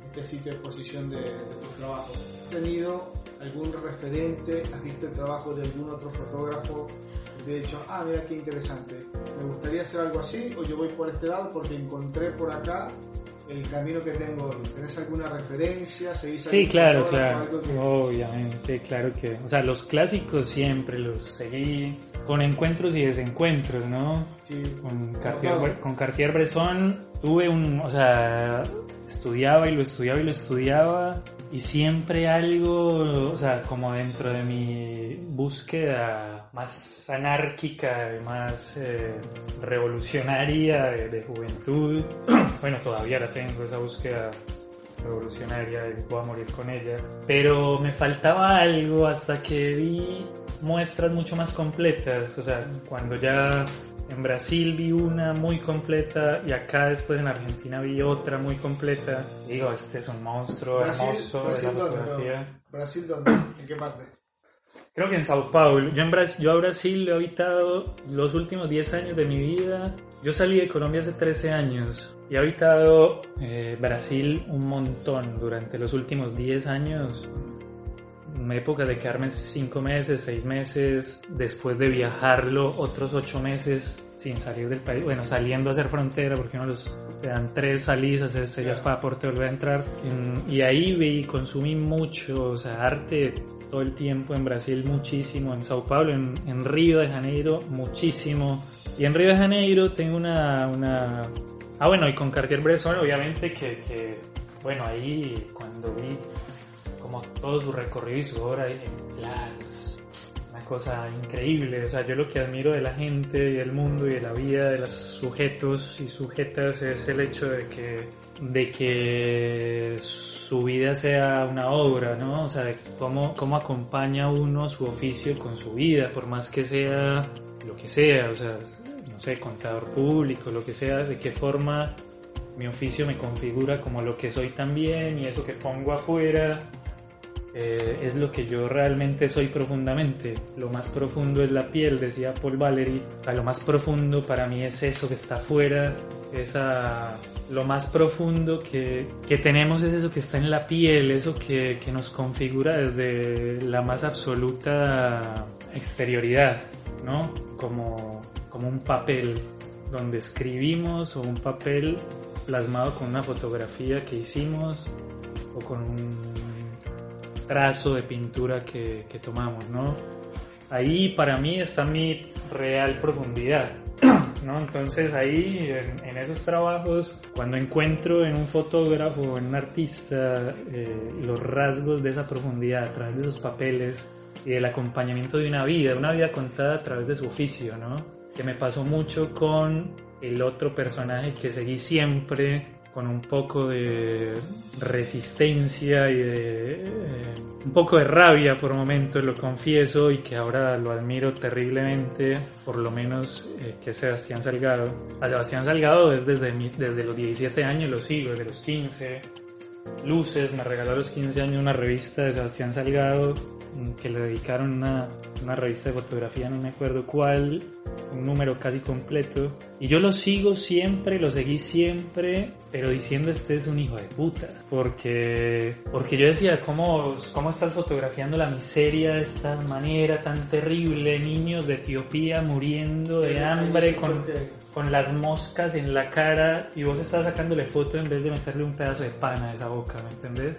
este sitio de exposición de, tu trabajo, ¿has tenido algún referente? ¿Has visto el trabajo de algún otro fotógrafo? De hecho, ah, mira qué interesante, me gustaría hacer algo así, o yo voy por este lado porque encontré por acá el camino que tengo hoy? ¿Tenés alguna referencia? sí, claro, claro. Obviamente, claro que. O sea, los clásicos siempre los seguí con encuentros y desencuentros, ¿no? Sí. Con Cartier, con Cartier-Bresson tuve un. O sea, estudiaba y lo estudiaba y lo estudiaba y siempre algo, o sea, como dentro de mi búsqueda más anárquica, más eh, revolucionaria de, juventud, bueno, todavía la tengo, esa búsqueda revolucionaria y puedo morir con ella, pero me faltaba algo hasta que vi muestras mucho más completas, o sea, cuando ya en Brasil vi una muy completa y acá después en Argentina vi otra muy completa. digo, este es un monstruo hermoso de la fotografía. ¿Brasil dónde? ¿En qué parte? Creo que en Sao Paulo. Yo, en Brasil, yo a Brasil he habitado los últimos 10 años de mi vida. Yo salí de Colombia hace 13 años y he habitado eh, Brasil un montón durante los últimos 10 años época de quedarme cinco meses, seis meses, después de viajarlo otros ocho meses sin salir del país, bueno, saliendo a hacer frontera, porque uno los te dan tres salidas, es ellas para aporte volver a entrar. y ahí vi, consumí mucho, o sea, arte todo el tiempo en Brasil muchísimo, en Sao Paulo, en, Río de Janeiro muchísimo. Y en Río de Janeiro tengo una... una... Ah, bueno, y con Cartier-Bresson obviamente que, que, bueno, ahí cuando vi como todo su recorrido y su obra claro, es una cosa increíble. O sea, yo lo que admiro de la gente y del mundo y de la vida de los sujetos y sujetas es el hecho de que, de que su vida sea una obra, ¿no? O sea, de cómo, cómo acompaña uno su oficio con su vida, por más que sea lo que sea, o sea, no sé, contador público, lo que sea, de qué forma mi oficio me configura como lo que soy también y eso que pongo afuera eh, es lo que yo realmente soy profundamente. Lo más profundo es la piel, decía Paul Valery. O lo más profundo para mí es eso que está afuera, esa, lo más profundo que, que, tenemos es eso que está en la piel, eso que, que nos configura desde la más absoluta exterioridad, ¿no? Como como un papel donde escribimos o un papel plasmado con una fotografía que hicimos o con un trazo de pintura que, tomamos, ¿no? Ahí para mí está mi real profundidad, ¿no? Entonces ahí en, esos trabajos, cuando encuentro en un fotógrafo en un artista eh, los rasgos de esa profundidad a través de esos papeles y del acompañamiento de una vida, una vida contada a través de su oficio, ¿no? Que me pasó mucho con el otro personaje que seguí siempre con un poco de resistencia y de eh, un poco de rabia por momentos, lo confieso, y que ahora lo admiro terriblemente, por lo menos eh, que Sebastián Salgado. A Sebastián Salgado es desde, desde los 17 años, lo sigo, desde los 15. Luces, me regaló a los 15 años una revista de Sebastián Salgado que le dedicaron una, una revista de fotografía, no me acuerdo cuál, un número casi completo. Y yo lo sigo siempre, lo seguí siempre, pero diciendo este es un hijo de puta. Porque, porque yo decía, ¿cómo, ¿cómo estás fotografiando la miseria de esta manera tan terrible? Niños de Etiopía muriendo de hambre con, con las moscas en la cara y vos estás sacándole foto en vez de meterle un pedazo de pan a esa boca, ¿me entendés?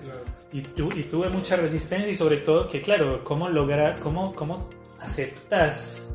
Y, tu, y tuve mucha resistencia y sobre todo que, claro, ¿cómo lograr, cómo, cómo aceptas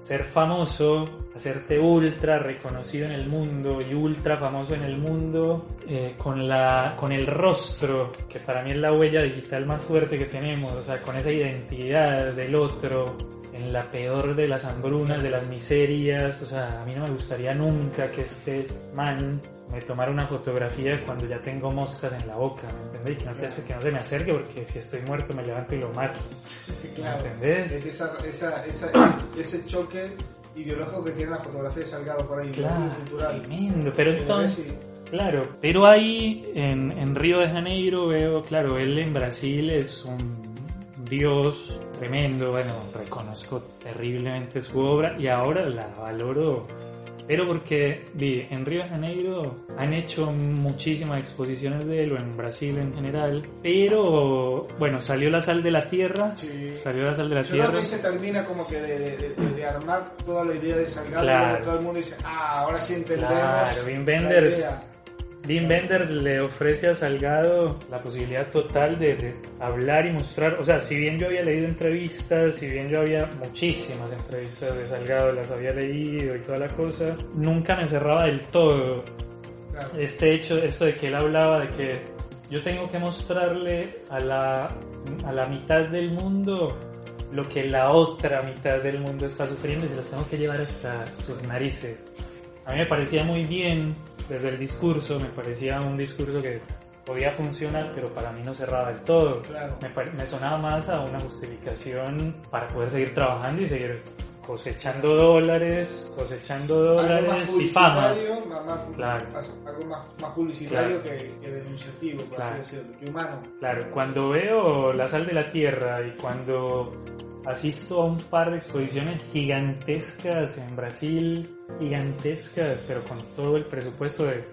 ser famoso, hacerte ultra reconocido en el mundo y ultra famoso en el mundo eh, con, la, con el rostro, que para mí es la huella digital más fuerte que tenemos, o sea, con esa identidad del otro, en la peor de las hambrunas, de las miserias, o sea, a mí no me gustaría nunca que este man me tomara una fotografía cuando ya tengo moscas en la boca, ¿me entendés? Que no, que no se me acerque porque si estoy muerto me levanto y lo mato. Claro, ¿Entendés? Es esa, esa, esa, ese choque ideológico que tiene la fotografía de Salgado por ahí, claro, cultural. Tremendo, pero entonces... Claro, pero ahí en, en Río de Janeiro veo, claro, él en Brasil es un dios tremendo, bueno, reconozco terriblemente su obra y ahora la valoro pero porque vi, en Río de Janeiro han hecho muchísimas exposiciones de él, o en Brasil en general, pero bueno, salió la sal de la tierra, salió la sal de la Yo tierra. Creo que se termina como que de, de, armar toda la idea de Salgado, claro. todo el mundo dice, ah, ahora sí entendemos. Claro, Wim Dean Bender le ofrece a Salgado la posibilidad total de, hablar y mostrar, o sea, si bien yo había leído entrevistas, si bien yo había muchísimas entrevistas de Salgado, las había leído y toda la cosa, nunca me cerraba del todo este hecho, esto de que él hablaba de que yo tengo que mostrarle a la, a la mitad del mundo lo que la otra mitad del mundo está sufriendo y se los tengo que llevar hasta sus narices. A mí me parecía muy bien desde el discurso, me parecía un discurso que podía funcionar, pero para mí no cerraba del todo. Me, sonaba más a una justificación para poder seguir trabajando y seguir cosechando dólares, cosechando dólares y fama. claro. Algo más, publicitario que, denunciativo, por así decirlo, que humano. Claro, cuando veo La Sal de la Tierra y cuando asisto a un par de exposiciones gigantescas en Brasil, gigantescas, pero con todo el presupuesto de,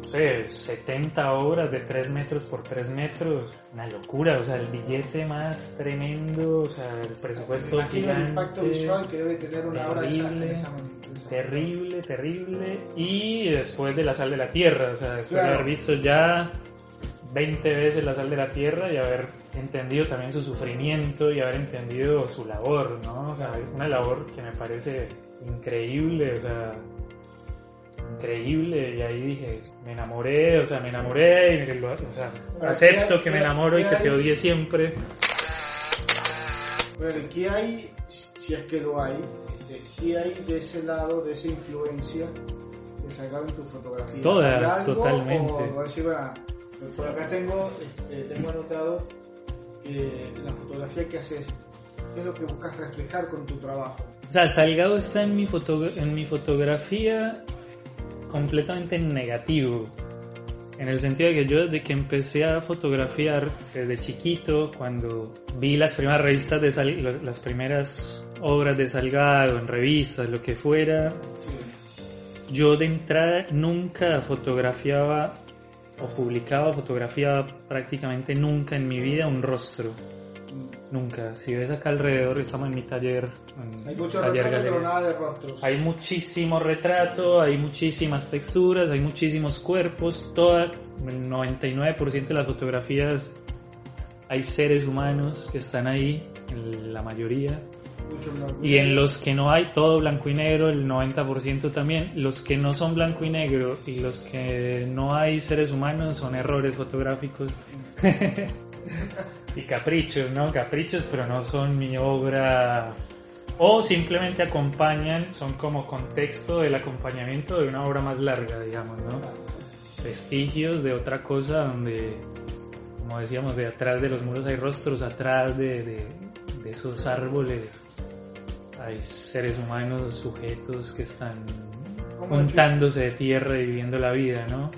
no sé, 70 obras de 3 metros por 3 metros. Una locura, o sea, el billete más tremendo, o sea, el presupuesto gigante. El impacto visual que debe tener una terrible, Terrible, terrible. Y después de La Sal de la Tierra, o sea, después de haber visto ya 20 veces la sal de la tierra y haber entendido también su sufrimiento y haber entendido su labor, ¿no? O sea, una labor que me parece increíble, o sea, increíble y ahí dije, me enamoré, o sea, me enamoré y o sea, acepto que me enamoro y que te odie siempre. Bueno, ¿qué hay, si es que lo hay, este, qué hay de ese lado, de esa influencia que sacado en tu fotografía? Toda, totalmente. Por acá tengo, este, tengo anotado que la fotografía que haces, ¿qué es lo que buscas reflejar con tu trabajo? O sea, Salgado está en mi, en mi fotografía completamente en negativo. En el sentido de que yo desde que empecé a fotografiar desde chiquito, cuando vi las primeras revistas de las primeras obras de Salgado en revistas, lo que fuera, yo de entrada nunca fotografiaba o publicaba, fotografiaba prácticamente nunca en mi vida un rostro Nunca. Si ves acá alrededor, estamos en mi taller. hay muchos retratos, pero nada de rostros. Hay muchísimo retrato, hay muchísimas texturas, hay muchísimos cuerpos. Toda, el 99% de las fotografías hay seres humanos que están ahí, en la mayoría. Y en los que no hay todo blanco y negro, el 90% también. Los que no son blanco y negro y los que no hay seres humanos son errores fotográficos. y caprichos, ¿no? Caprichos, pero no son mi obra. O simplemente acompañan, son como contexto del acompañamiento de una obra más larga, digamos, ¿no? Vestigios de otra cosa donde, como decíamos, de atrás de los muros hay rostros, atrás de, de, de esos árboles hay seres humanos, sujetos que están juntándose de tierra y viviendo la vida, ¿no?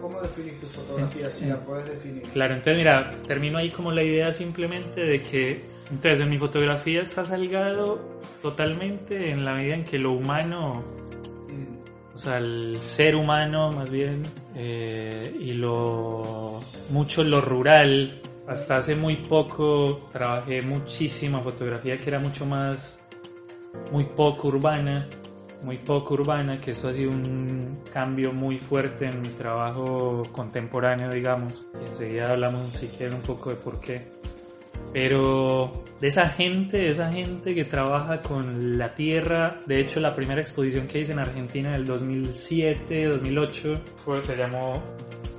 ¿Cómo definir tu fotografía? Si la puedes definir. Claro, entonces mira, termino ahí como la idea simplemente de que, entonces en mi fotografía está salgado totalmente en la medida en que lo humano, mm. o sea, el ser humano más bien, eh, y lo, mucho lo rural, hasta hace muy poco trabajé muchísima fotografía que era mucho más, muy poco urbana, muy poco urbana, que eso ha sido un cambio muy fuerte en mi trabajo contemporáneo, digamos. Y enseguida hablamos si quieren un poco de por qué. Pero de esa gente, esa gente que trabaja con la tierra, de hecho la primera exposición que hice en Argentina en el 2007, 2008, fue, se llamó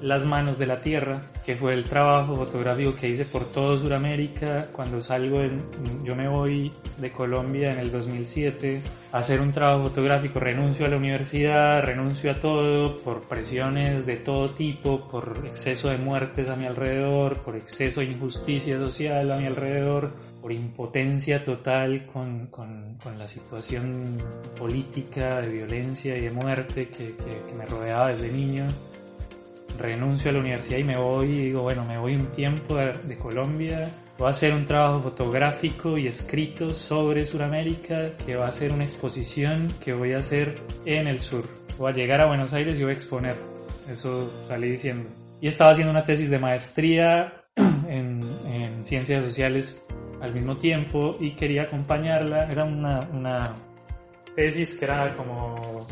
las manos de la tierra, que fue el trabajo fotográfico que hice por todo Sudamérica. Cuando salgo, en, yo me voy de Colombia en el 2007 a hacer un trabajo fotográfico, renuncio a la universidad, renuncio a todo por presiones de todo tipo, por exceso de muertes a mi alrededor, por exceso de injusticia social a mi alrededor por impotencia total con, con, con, la situación política de violencia y de muerte que, que, que me rodeaba desde niño renuncio a la universidad y me voy y digo, bueno, me voy un tiempo de, Colombia, voy a hacer un trabajo fotográfico y escrito sobre Sudamérica, que va a ser una exposición que voy a hacer en el sur. Voy a llegar a Buenos Aires y voy a exponer. Eso salí diciendo. Y estaba haciendo una tesis de maestría en, en ciencias sociales al mismo tiempo y quería acompañarla. Era una, una tesis que era como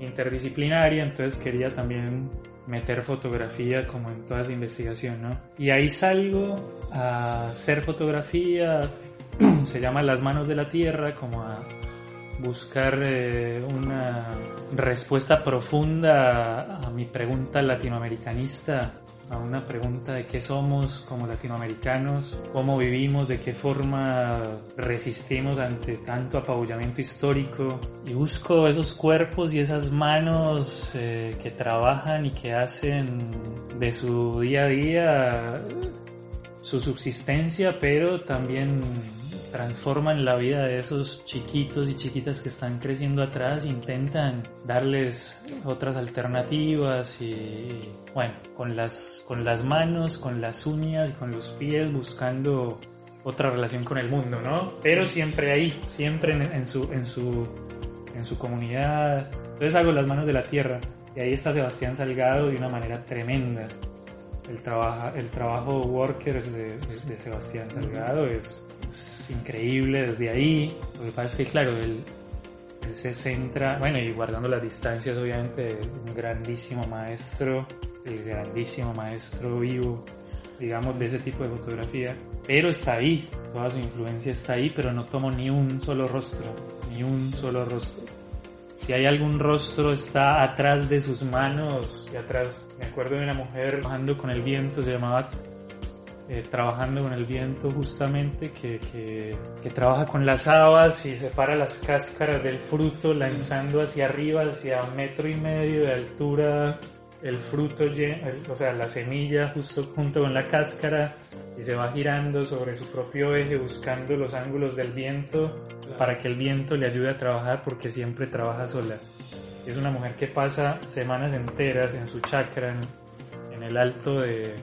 interdisciplinaria, entonces quería también meter fotografía como en toda esa investigación, ¿no? Y ahí salgo a hacer fotografía, se llama Las manos de la tierra, como a buscar eh, una respuesta profunda a mi pregunta latinoamericanista a una pregunta de qué somos como latinoamericanos, cómo vivimos, de qué forma resistimos ante tanto apabullamiento histórico. Y busco esos cuerpos y esas manos eh, que trabajan y que hacen de su día a día su subsistencia, pero también transforman la vida de esos chiquitos y chiquitas que están creciendo atrás, intentan darles otras alternativas y bueno, con las, con las manos, con las uñas, con los pies, buscando otra relación con el mundo, ¿no? Pero siempre ahí, siempre en, su, en, su, en su comunidad. Entonces hago las manos de la tierra y ahí está Sebastián Salgado de una manera tremenda. El, trabajo el trabajo Workers de, de Sebastián Salgado es increíble desde ahí. Lo que pasa es que, claro, él, se centra, bueno, y guardando las distancias, obviamente, un grandísimo maestro, el grandísimo maestro vivo, digamos, de ese tipo de fotografía. Pero está ahí, toda su influencia está ahí, pero no tomo ni un solo rostro, ni un solo rostro. Si hay algún rostro, está atrás de sus manos, y atrás, me acuerdo de una mujer trabajando con el viento, se llamaba eh, trabajando con el viento justamente, que, que, trabaja con las habas y separa las cáscaras del fruto lanzando hacia arriba, hacia metro y medio de altura el fruto, o sea, la semilla justo junto con la cáscara y se va girando sobre su propio eje buscando los ángulos del viento para que el viento le ayude a trabajar porque siempre trabaja sola. Es una mujer que pasa semanas enteras en su chakra, en el alto de,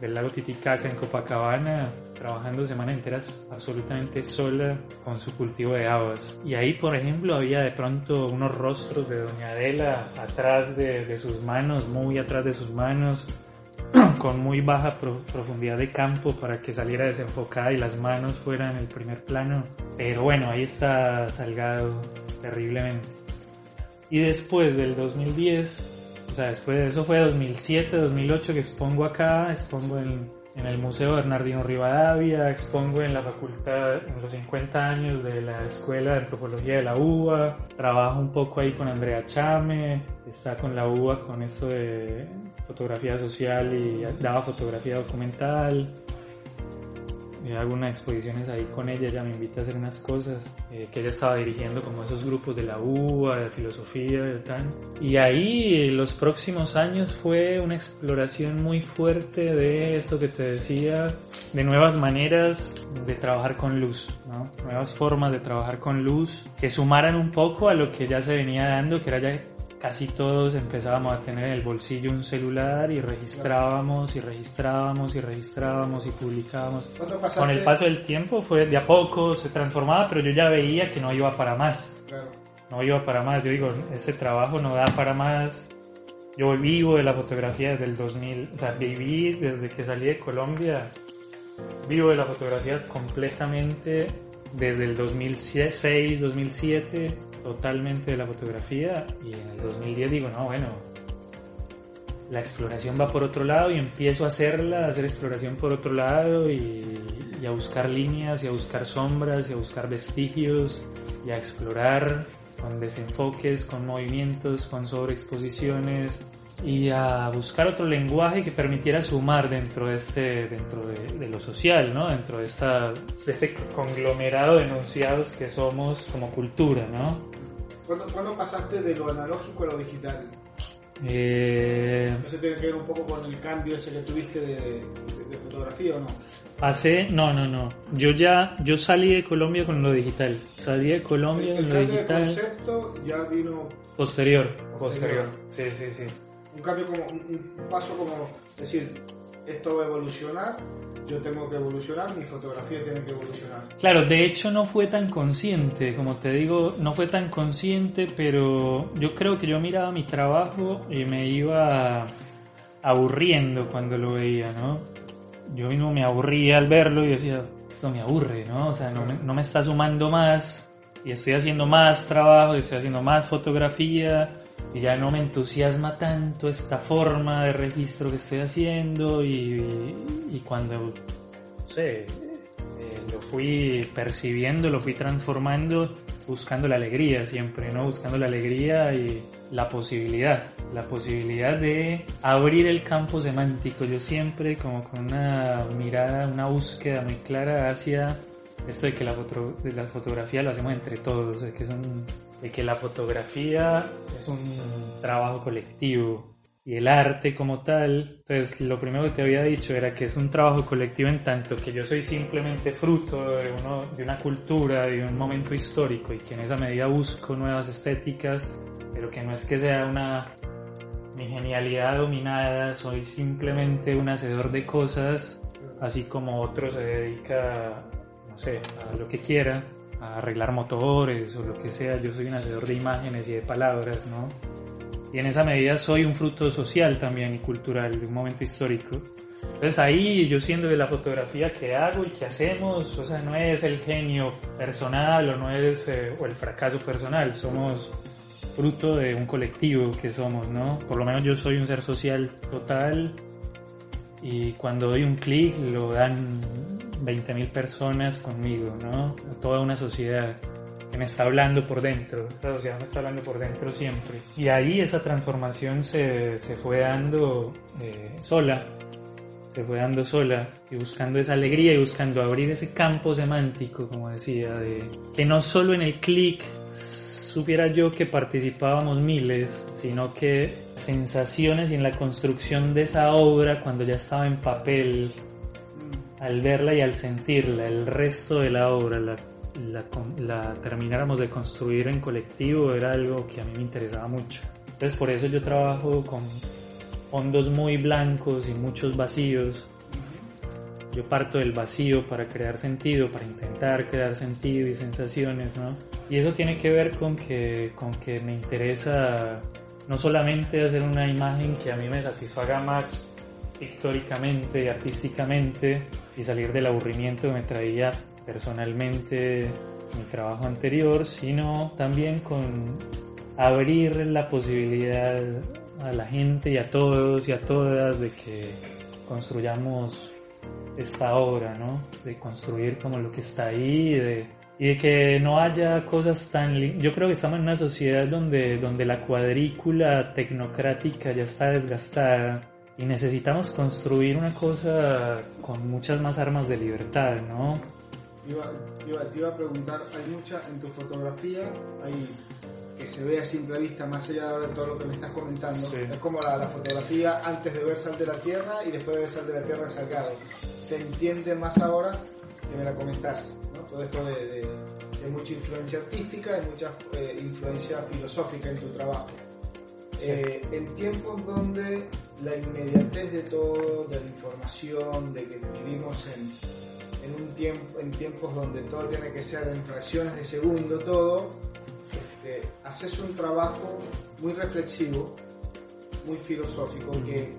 del lago Titicaca en Copacabana, trabajando semanas enteras absolutamente sola con su cultivo de habas. Y ahí, por ejemplo, había de pronto unos rostros de Doña Adela atrás de, sus manos, muy atrás de sus manos, con muy baja profundidad de campo para que saliera desenfocada y las manos fueran el primer plano. Pero bueno, ahí está Salgado terriblemente. Y después del 2010, o sea, después de eso fue 2007, 2008 que expongo acá, expongo en, en el Museo Bernardino Rivadavia, expongo en la facultad en los 50 años de la Escuela de Antropología de la UBA, trabajo un poco ahí con Andrea Chame, está con la UBA con esto de fotografía social y daba fotografía documental, eh, hago unas exposiciones ahí con ella, ella me invita a hacer unas cosas eh, que ella estaba dirigiendo como esos grupos de la UBA, de filosofía, de tal. Y ahí los próximos años fue una exploración muy fuerte de esto que te decía, de nuevas maneras de trabajar con luz, ¿no? nuevas formas de trabajar con luz que sumaran un poco a lo que ya se venía dando, que era ya casi todos empezábamos a tener en el bolsillo un celular y registrábamos y registrábamos y registrábamos y publicábamos. Con el paso del tiempo fue de a poco se transformaba, pero yo ya veía que no iba para más. No iba para más. Yo digo, este trabajo no da para más. Yo vivo de la fotografía desde el 2000, o sea, viví desde que salí de Colombia. Vivo de la fotografía completamente desde el 2006, 2007 totalmente de la fotografía y en el 2010 digo, no, bueno, la exploración va por otro lado y empiezo a hacerla, a hacer exploración por otro lado y, y, a buscar líneas y a buscar sombras y a buscar vestigios y a explorar con desenfoques, con movimientos, con sobreexposiciones y a buscar otro lenguaje que permitiera sumar dentro de este dentro de, lo social no dentro de esta de este conglomerado de enunciados que somos como cultura no ¿Cuándo, pasaste de lo analógico a lo digital? Eh... ¿Eso tiene que ver un poco con el cambio ese que tuviste de, fotografía o no? Hace, no, no, no. Yo ya, yo salí de Colombia con lo digital. Salí de Colombia con lo digital. El concepto ya vino posterior. Posterior. Sí, sí, sí un cambio como un, paso como decir esto va a evolucionar yo tengo que evolucionar, mi fotografía tiene que evolucionar. Claro, de hecho no fue tan consciente, como te digo, no fue tan consciente, pero yo creo que yo miraba mi trabajo y me iba aburriendo cuando lo veía, ¿no? Yo mismo me aburría al verlo y decía, esto me aburre, ¿no? O sea, no me, no me está sumando más y estoy haciendo más trabajo, estoy haciendo más fotografía y ya no me entusiasma tanto esta forma de registro que estoy haciendo y, y cuando, no sé, eh, lo fui percibiendo, lo fui transformando, buscando la alegría siempre, ¿no? Buscando la alegría y la posibilidad, la posibilidad de abrir el campo semántico. Yo siempre como con una mirada, una búsqueda muy clara hacia esto de que la, foto, de la fotografía lo hacemos entre todos, de que es un de que la fotografía es un trabajo colectivo y el arte como tal, entonces lo primero que te había dicho era que es un trabajo colectivo en tanto que yo soy simplemente fruto de, uno, de una cultura, de un momento histórico y que en esa medida busco nuevas estéticas, pero que no es que sea una mi genialidad dominada, soy simplemente un hacedor de cosas, así como otro se dedica, no sé, a lo que quiera a arreglar motores o lo que sea, yo soy un hacedor de imágenes y de palabras, ¿no? Y en esa medida soy un fruto social también y cultural de un momento histórico. Entonces ahí yo siendo de la fotografía que hago y que hacemos, o sea, no es el genio personal o no es eh, o el fracaso personal, somos fruto de un colectivo que somos, ¿no? Por lo menos yo soy un ser social total y cuando doy un clic lo dan 20.000 personas conmigo, ¿no? Toda una sociedad que me está hablando por dentro, la sociedad me está hablando por dentro siempre. Y ahí esa transformación se, se fue dando eh, sola, se fue dando sola y buscando esa alegría y buscando abrir ese campo semántico, como decía, de que no solo en el clic supiera yo que participábamos miles, sino que sensaciones en la construcción de esa obra cuando ya estaba en papel, al verla y al sentirla, el resto de la obra, la, la, termináramos de construir en colectivo, era algo que a mí me interesaba mucho. Entonces por eso yo trabajo con fondos muy blancos y muchos vacíos. Yo parto del vacío para crear sentido, para intentar crear sentido y sensaciones, ¿no? Y eso tiene que ver con que, con que me interesa no solamente hacer una imagen que a mí me satisfaga más pictóricamente, artísticamente y salir del aburrimiento que me traía personalmente mi trabajo anterior, sino también con abrir la posibilidad a la gente y a todos y a todas de que construyamos esta obra, ¿no? De construir como lo que está ahí de, y de que no haya cosas tan... Yo creo que estamos en una sociedad donde, donde la cuadrícula tecnocrática ya está desgastada y necesitamos construir una cosa con muchas más armas de libertad, ¿no? Iba, te iba a preguntar, hay mucha en tu fotografía, hay que se ve a simple vista, más allá de todo lo que me estás comentando. Es como la, fotografía antes de ver Sal de la Tierra y después de ver Sal de la Tierra Salgado. Se entiende más ahora que me la comentás, ¿no? Todo esto de, mucha influencia artística y mucha eh, influencia filosófica en tu trabajo. Eh, en tiempos donde la inmediatez de todo, de la información, de que vivimos en, en, un tiempo, en tiempos donde todo tiene que ser en fracciones de segundo, todo, haces un trabajo muy reflexivo, muy filosófico, que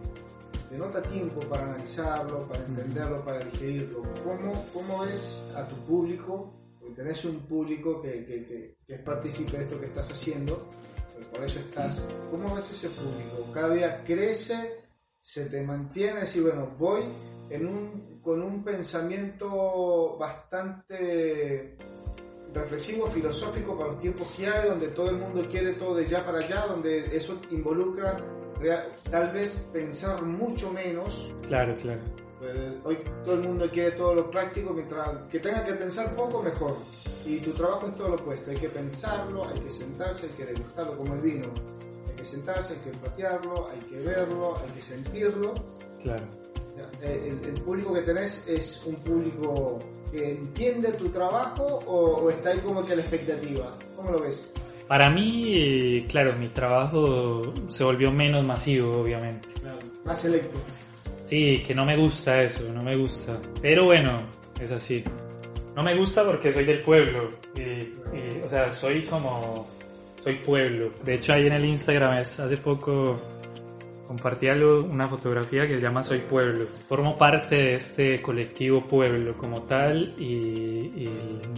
denota tiempo para analizarlo, para entenderlo, para digerirlo. ¿Cómo, cómo ves a tu público? Porque tenés un público que, que, que, es partícipe de esto que estás haciendo, por eso estás. ¿Cómo ves ese público? Cada día crece, se te mantiene, decir, bueno, voy en un, con un pensamiento bastante reflexivo, filosófico para los tiempos que hay, donde todo el mundo quiere todo de ya para allá, donde eso involucra tal vez pensar mucho menos. Claro, claro. Hoy todo el mundo quiere todo lo práctico, mientras que tenga que pensar poco, mejor. Y tu trabajo es todo lo opuesto, hay que pensarlo, hay que sentarse, hay que degustarlo como el vino. Hay que sentarse, hay que patearlo, hay que verlo, hay que sentirlo. Claro. El, el público que tenés es un público que entiende tu trabajo o, está ahí como que la expectativa? ¿Cómo lo ves? Para mí, claro, mi trabajo se volvió menos masivo, obviamente. más selecto. Sí, que no me gusta eso, no me gusta. Pero bueno, es así. No me gusta porque soy del pueblo. o sea, soy como... Soy pueblo. De hecho, ahí en el Instagram es, hace poco compartí algo, una fotografía que se llama Soy Pueblo. Formo parte de este colectivo Pueblo como tal y,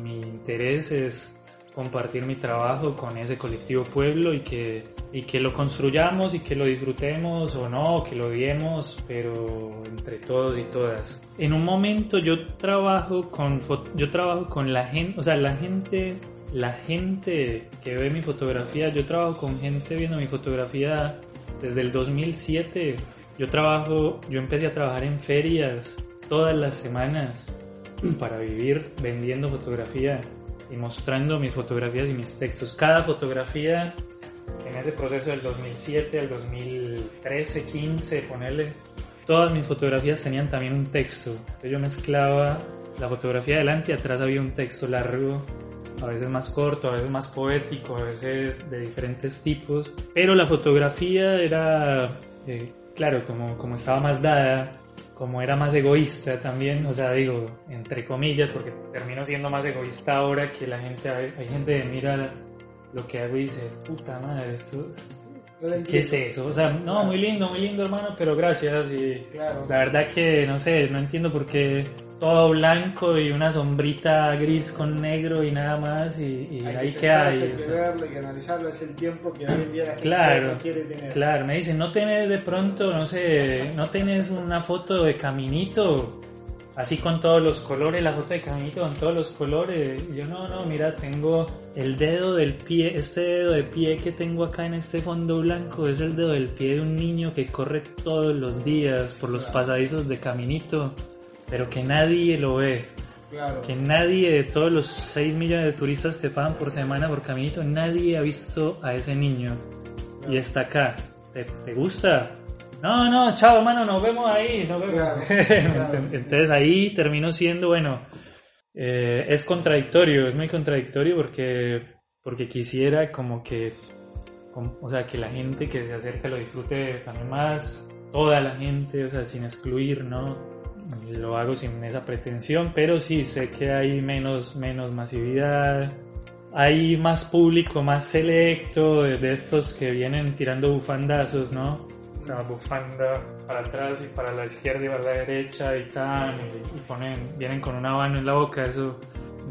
mi interés es compartir mi trabajo con ese colectivo Pueblo y que, y que lo construyamos y que lo disfrutemos o no, que lo odiemos, pero entre todos y todas. En un momento yo trabajo con, yo trabajo con la gente, o sea, la gente la gente que ve mi fotografía, yo trabajo con gente viendo mi fotografía desde el 2007 yo trabajo, yo empecé a trabajar en ferias todas las semanas para vivir vendiendo fotografía y mostrando mis fotografías y mis textos. Cada fotografía en ese proceso del 2007 al 2013, 15, ponerle, todas mis fotografías tenían también un texto. yo mezclaba la fotografía adelante y atrás había un texto largo a veces más corto, a veces más poético, a veces de diferentes tipos, pero la fotografía era, eh, claro, como, como estaba más dada, como era más egoísta también, o sea, digo, entre comillas, porque termino siendo más egoísta ahora que la gente, hay, gente que mira lo que hago y dice, puta madre, esto ¿Qué es eso? O sea, no, muy lindo, muy lindo hermano, pero gracias. Y la verdad que, no sé, no entiendo por qué todo blanco y una sombrita gris con negro y nada más y, y ahí que hay. Hay que verlo, hay que analizarlo, es el tiempo que hoy en día la gente claro, quiere tener. Claro, me dicen, no tenés de pronto, no sé, no tenés una foto de caminito, así con todos los colores, la foto de caminito con todos los colores. Y yo no, no, mira, tengo el dedo del pie, este dedo de pie que tengo acá en este fondo blanco es el dedo del pie de un niño que corre todos los días por los pasadizos de caminito pero que nadie lo ve. Que nadie de todos los 6 millones de turistas que pagan por semana por caminito, nadie ha visto a ese niño. Y está acá. ¿Te, gusta? No, no, chao hermano, nos vemos ahí. Nos vemos. Entonces ahí termino siendo, bueno, eh, es contradictorio, es muy contradictorio porque, porque quisiera como que, o sea, que la gente que se acerca lo disfrute también más, toda la gente, o sea, sin excluir, ¿no? Lo hago sin esa pretensión, pero sí sé que hay menos, menos masividad, hay más público, más selecto de, estos que vienen tirando bufandazos, ¿no? una bufanda para atrás y para la izquierda y para la derecha y tan, y, ponen, vienen con una mano en la boca, eso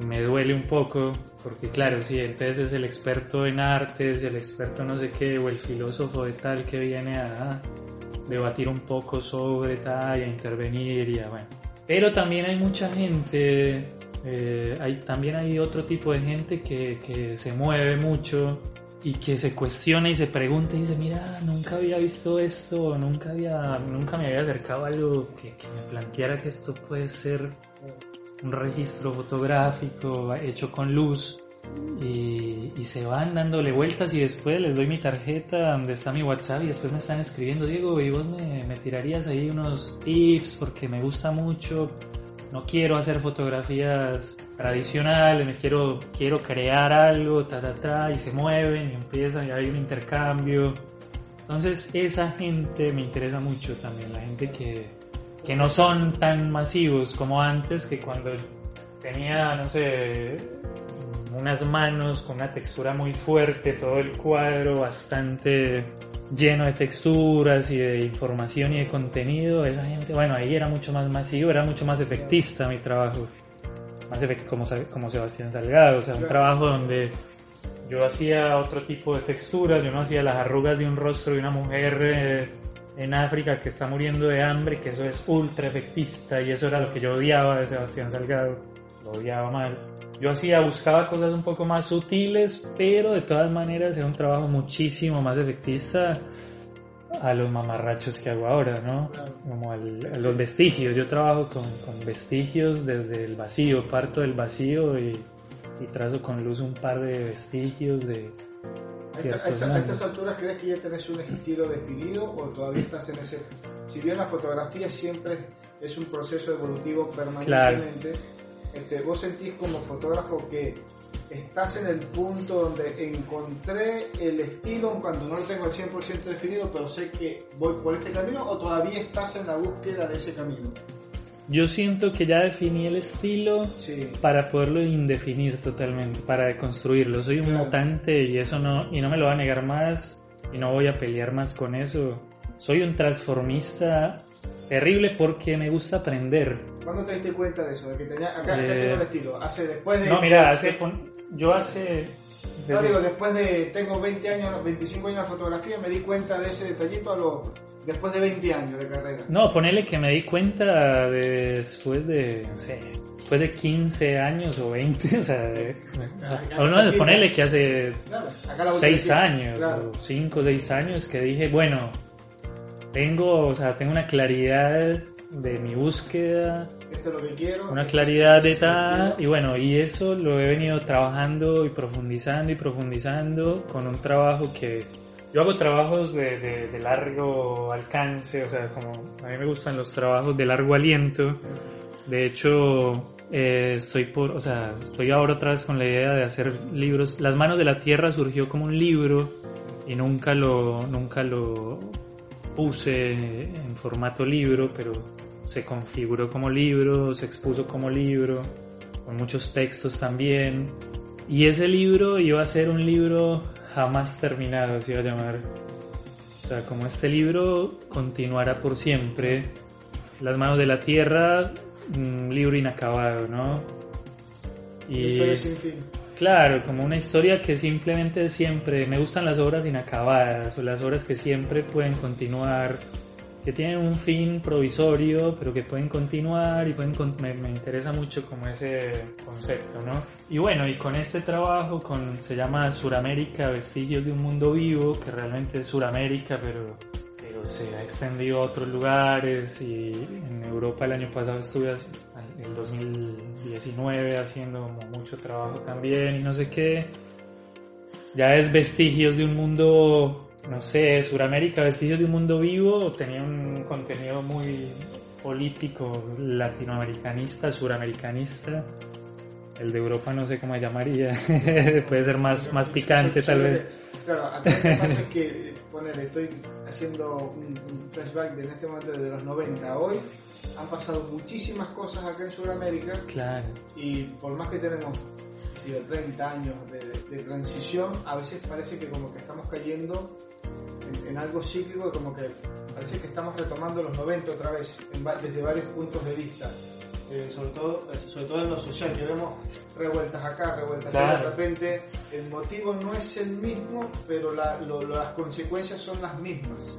me duele un poco, porque claro, sí, entonces es el experto en artes, el experto no sé qué, o el filósofo de tal que viene a debatir un poco sobre tal y a intervenir y a, bueno. Pero también hay mucha gente, eh, también hay otro tipo de gente que, que se mueve mucho y que se cuestiona y se pregunta y dice, mira, nunca había visto esto, nunca, había, nunca me había acercado a algo que, que me planteara que esto puede ser un registro fotográfico hecho con luz y, y, se van dándole vueltas y después les doy mi tarjeta donde está mi WhatsApp y después me están escribiendo, Diego, y vos me, me tirarías ahí unos tips porque me gusta mucho, no quiero hacer fotografías tradicionales, me quiero, quiero crear algo, ta, ta, ta, y se mueven y empiezan y hay un intercambio. Entonces esa gente me interesa mucho también, la gente que, que no son tan masivos como antes, que cuando tenía, no sé, unas manos con una textura muy fuerte, todo el cuadro bastante lleno de texturas y de información y de contenido, esa gente, bueno, ahí era mucho más masivo, era mucho más efectista mi trabajo, más como, como Sebastián Salgado, o sea, un trabajo donde yo hacía otro tipo de texturas, yo no hacía las arrugas de un rostro de una mujer eh, en África que está muriendo de hambre, que eso es ultra efectista y eso era lo que yo odiaba de Sebastián Salgado, lo odiaba mal. Yo hacía, buscaba cosas un poco más sutiles, pero de todas maneras era un trabajo muchísimo más efectista a los mamarrachos que hago ahora, ¿no? Como a los vestigios. Yo trabajo con, con, vestigios desde el vacío, parto del vacío y, y trazo con luz un par de vestigios de, a, estas alturas crees que ya tenés un estilo definido o todavía estás en ese... Si bien la fotografía siempre es un proceso evolutivo permanentemente, este, vos sentís como fotógrafo que estás en el punto donde encontré el estilo cuando no lo tengo al 100% definido, pero sé que voy por este camino o todavía estás en la búsqueda de ese camino? Yo siento que ya definí el estilo para poderlo indefinir totalmente, para construirlo. Soy un mutante y eso no, y no me lo va a negar más y no voy a pelear más con eso. Soy un transformista terrible porque me gusta aprender. ¿Cuándo te diste cuenta de eso? De que tenía, acá, tengo el eh, estilo. Hace después de. No, mira, hace, yo hace. No, digo, después de. Tengo 20 años, 25 años de fotografía, me di cuenta de ese detallito a los Después de 20 años de carrera. No, ponele que me di cuenta después de, no sé, después de 15 años o 20, o sea, o no, ponele que hace 6 años, o 5 o 6 años que dije, bueno, tengo, o sea, tengo una claridad de mi búsqueda, esto es lo que quiero, una claridad de tal, y bueno, y eso lo he venido trabajando y profundizando y profundizando con un trabajo que yo hago trabajos de, de, largo alcance, o sea, como a mí me gustan los trabajos de largo aliento. De hecho, eh, estoy por, o sea, estoy ahora otra vez con la idea de hacer libros. Las manos de la tierra surgió como un libro y nunca lo, nunca lo puse en formato libro, pero se configuró como libro, se expuso como libro, con muchos textos también. Y ese libro iba a ser un libro jamás terminado, se iba a llamar. O sea, como este libro continuará por siempre. Las manos de la tierra, un libro inacabado, ¿no? Y, sin fin. Claro, como una historia que simplemente siempre, me gustan las obras inacabadas o las obras que siempre pueden continuar que tienen un fin provisorio, pero que pueden continuar y pueden me, me, interesa mucho como ese concepto, ¿no? Y bueno, y con este trabajo, con, se llama Suramérica, Vestigios de un Mundo Vivo, que realmente es Suramérica, pero, pero se ha extendido a otros lugares y en Europa el año pasado estuve el 2019 haciendo mucho trabajo también y no sé qué. Ya es Vestigios de un Mundo no sé, Suramérica, Vestigios de un Mundo Vivo, tenía un contenido muy político, latinoamericanista, suramericanista. El de Europa no sé cómo se llamaría, puede ser más, más picante tal vez. Claro, acá lo que pasa es que, ponele, estoy haciendo un, flashback de en este momento de los 90 a hoy, han pasado muchísimas cosas acá en Sudamérica. Claro. Y por más que tenemos 30 años de, de, transición, a veces parece que como que estamos cayendo en, algo cíclico como que parece que estamos retomando los 90 otra vez, desde varios puntos de vista. Eh, sobre, todo, eh, sobre todo en lo social, que vemos revueltas acá, revueltas allá, de repente el motivo no es el mismo, pero las consecuencias son las mismas.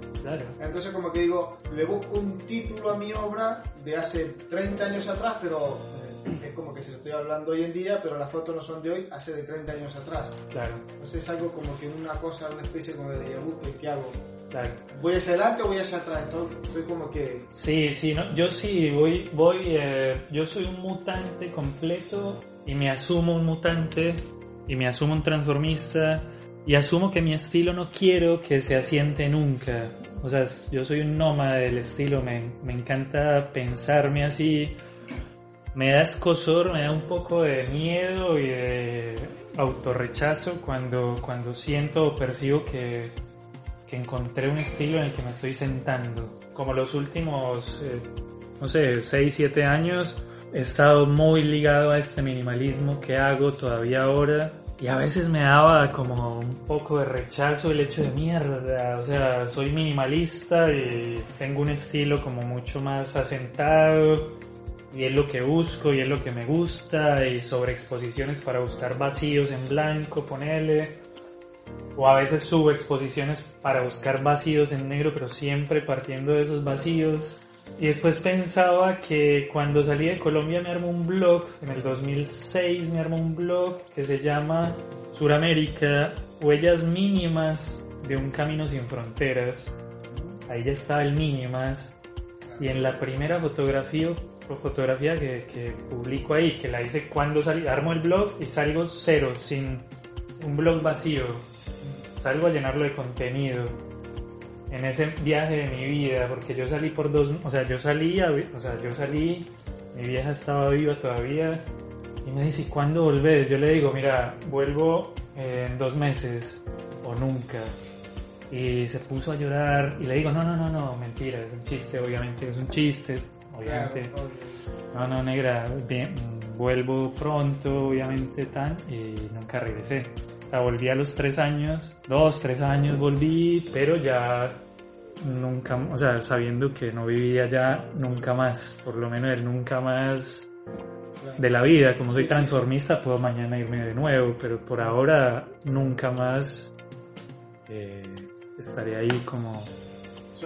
Entonces como que digo, le busco un título a mi obra de hace 30 años atrás, pero es como que se lo estoy hablando hoy en día, pero las fotos no son de hoy, hace de 30 años atrás. Claro. Entonces es algo como que una cosa, una especie como de déjà ¿qué hago? Claro. ¿Voy hacia adelante o voy hacia atrás? Estoy, como que... Sí, sí, no, yo sí, voy, voy eh, yo soy un mutante completo y me asumo un mutante y me asumo un transformista y asumo que mi estilo no quiero que se asiente nunca. O sea, yo soy un nómada del estilo, me, me encanta pensarme así me da escosor, me da un poco de miedo y de autorrechazo cuando, cuando siento o percibo que, que encontré un estilo en el que me estoy sentando. Como los últimos, eh, no sé, 6, 7 años, he estado muy ligado a este minimalismo que hago todavía ahora. Y a veces me daba como un poco de rechazo el hecho de mierda, o sea, soy minimalista y tengo un estilo como mucho más asentado y es lo que busco y es lo que me gusta y sobre exposiciones para buscar vacíos en blanco, ponele o a veces subo exposiciones para buscar vacíos en negro pero siempre partiendo de esos vacíos y después pensaba que cuando salí de Colombia me armó un blog, en el 2006 me armó un blog que se llama Suramérica, Huellas Mínimas de un Camino Sin Fronteras. Ahí ya estaba el mínimas. Y en la primera fotografía fotografía que, que, publico ahí, que la hice cuando salí, armo el blog y salgo cero, sin un blog vacío. Salgo a llenarlo de contenido en ese viaje de mi vida, porque yo salí por dos, o sea, yo salí, o sea, yo salí, mi vieja estaba viva todavía y me dice, ¿cuándo volvés? Yo le digo, mira, vuelvo en dos meses o nunca. Y se puso a llorar y le digo, no, no, no, no, mentira, es un chiste, obviamente, es un chiste, obviamente. no, no, negra, vuelvo pronto, obviamente, tan, y nunca regresé. O sea, volví a los tres años, dos, tres años volví, pero ya nunca, o sea, sabiendo que no vivía ya nunca más, por lo menos el nunca más de la vida, como soy transformista, puedo mañana irme de nuevo, pero por ahora nunca más eh, estaré ahí como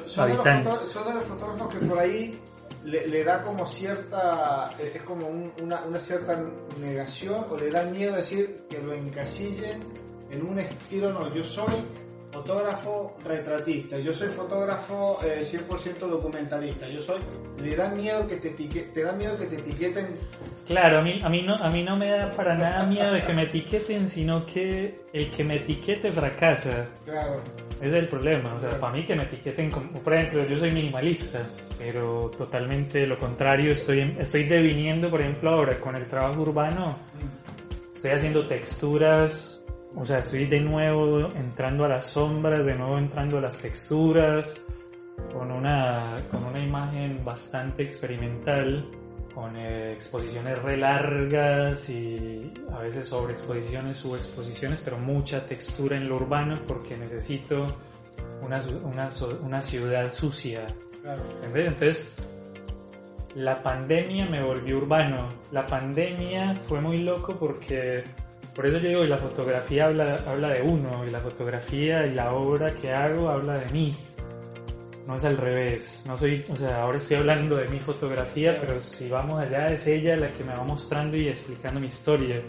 son de los fotógrafos que por ahí le, da como cierta, es como una, una, cierta negación o le da miedo decir que lo encasillen en un estilo, no, yo soy fotógrafo retratista, yo soy fotógrafo 100% eh, documentalista, yo soy, le da miedo que te, te da miedo que te etiqueten. Claro, a mí, a, mí no, a mí no me da para nada miedo de que me etiqueten, sino que el que me etiquete fracasa. Claro. Ese es el problema, o sea, para mí que me etiqueten, como, por ejemplo, yo soy minimalista, pero totalmente lo contrario, estoy, estoy deviniendo, por ejemplo, ahora con el trabajo urbano, estoy haciendo texturas, o sea, estoy de nuevo entrando a las sombras, de nuevo entrando a las texturas, con una, con una imagen bastante experimental, con eh, exposiciones re largas y a veces sobre exposiciones, subexposiciones, pero mucha textura en lo urbano porque necesito una, una, una ciudad sucia. Entonces, la pandemia me volvió urbano. La pandemia fue muy loco porque, por eso yo digo, la fotografía habla, habla de uno y la fotografía y la obra que hago habla de mí no es al revés. No soy, o sea, ahora estoy hablando de mi fotografía, pero si vamos allá es ella la que me va mostrando y explicando mi historia.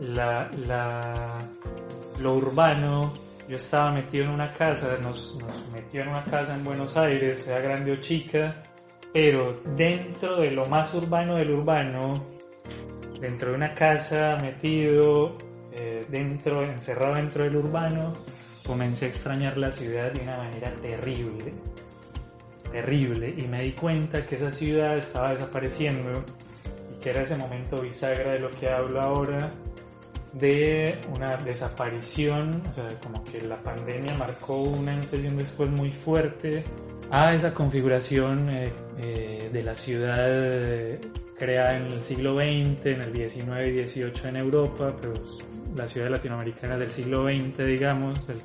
La, la, lo urbano, yo estaba metido en una casa, nos, nos metió en una casa en Buenos Aires, sea grande o chica, pero dentro de lo más urbano del urbano, dentro de una casa metido, eh, dentro, encerrado dentro del urbano, comencé a extrañar la ciudad de una manera terrible, terrible, y me di cuenta que esa ciudad estaba desapareciendo y que era ese momento bisagra de lo que hablo ahora, de una desaparición, o sea, como que la pandemia marcó un antes y un después muy fuerte a esa configuración eh, eh, de la ciudad eh, creada en el siglo XX, en el XIX y XVIII en Europa, pero la ciudad latinoamericana del siglo XX, digamos, del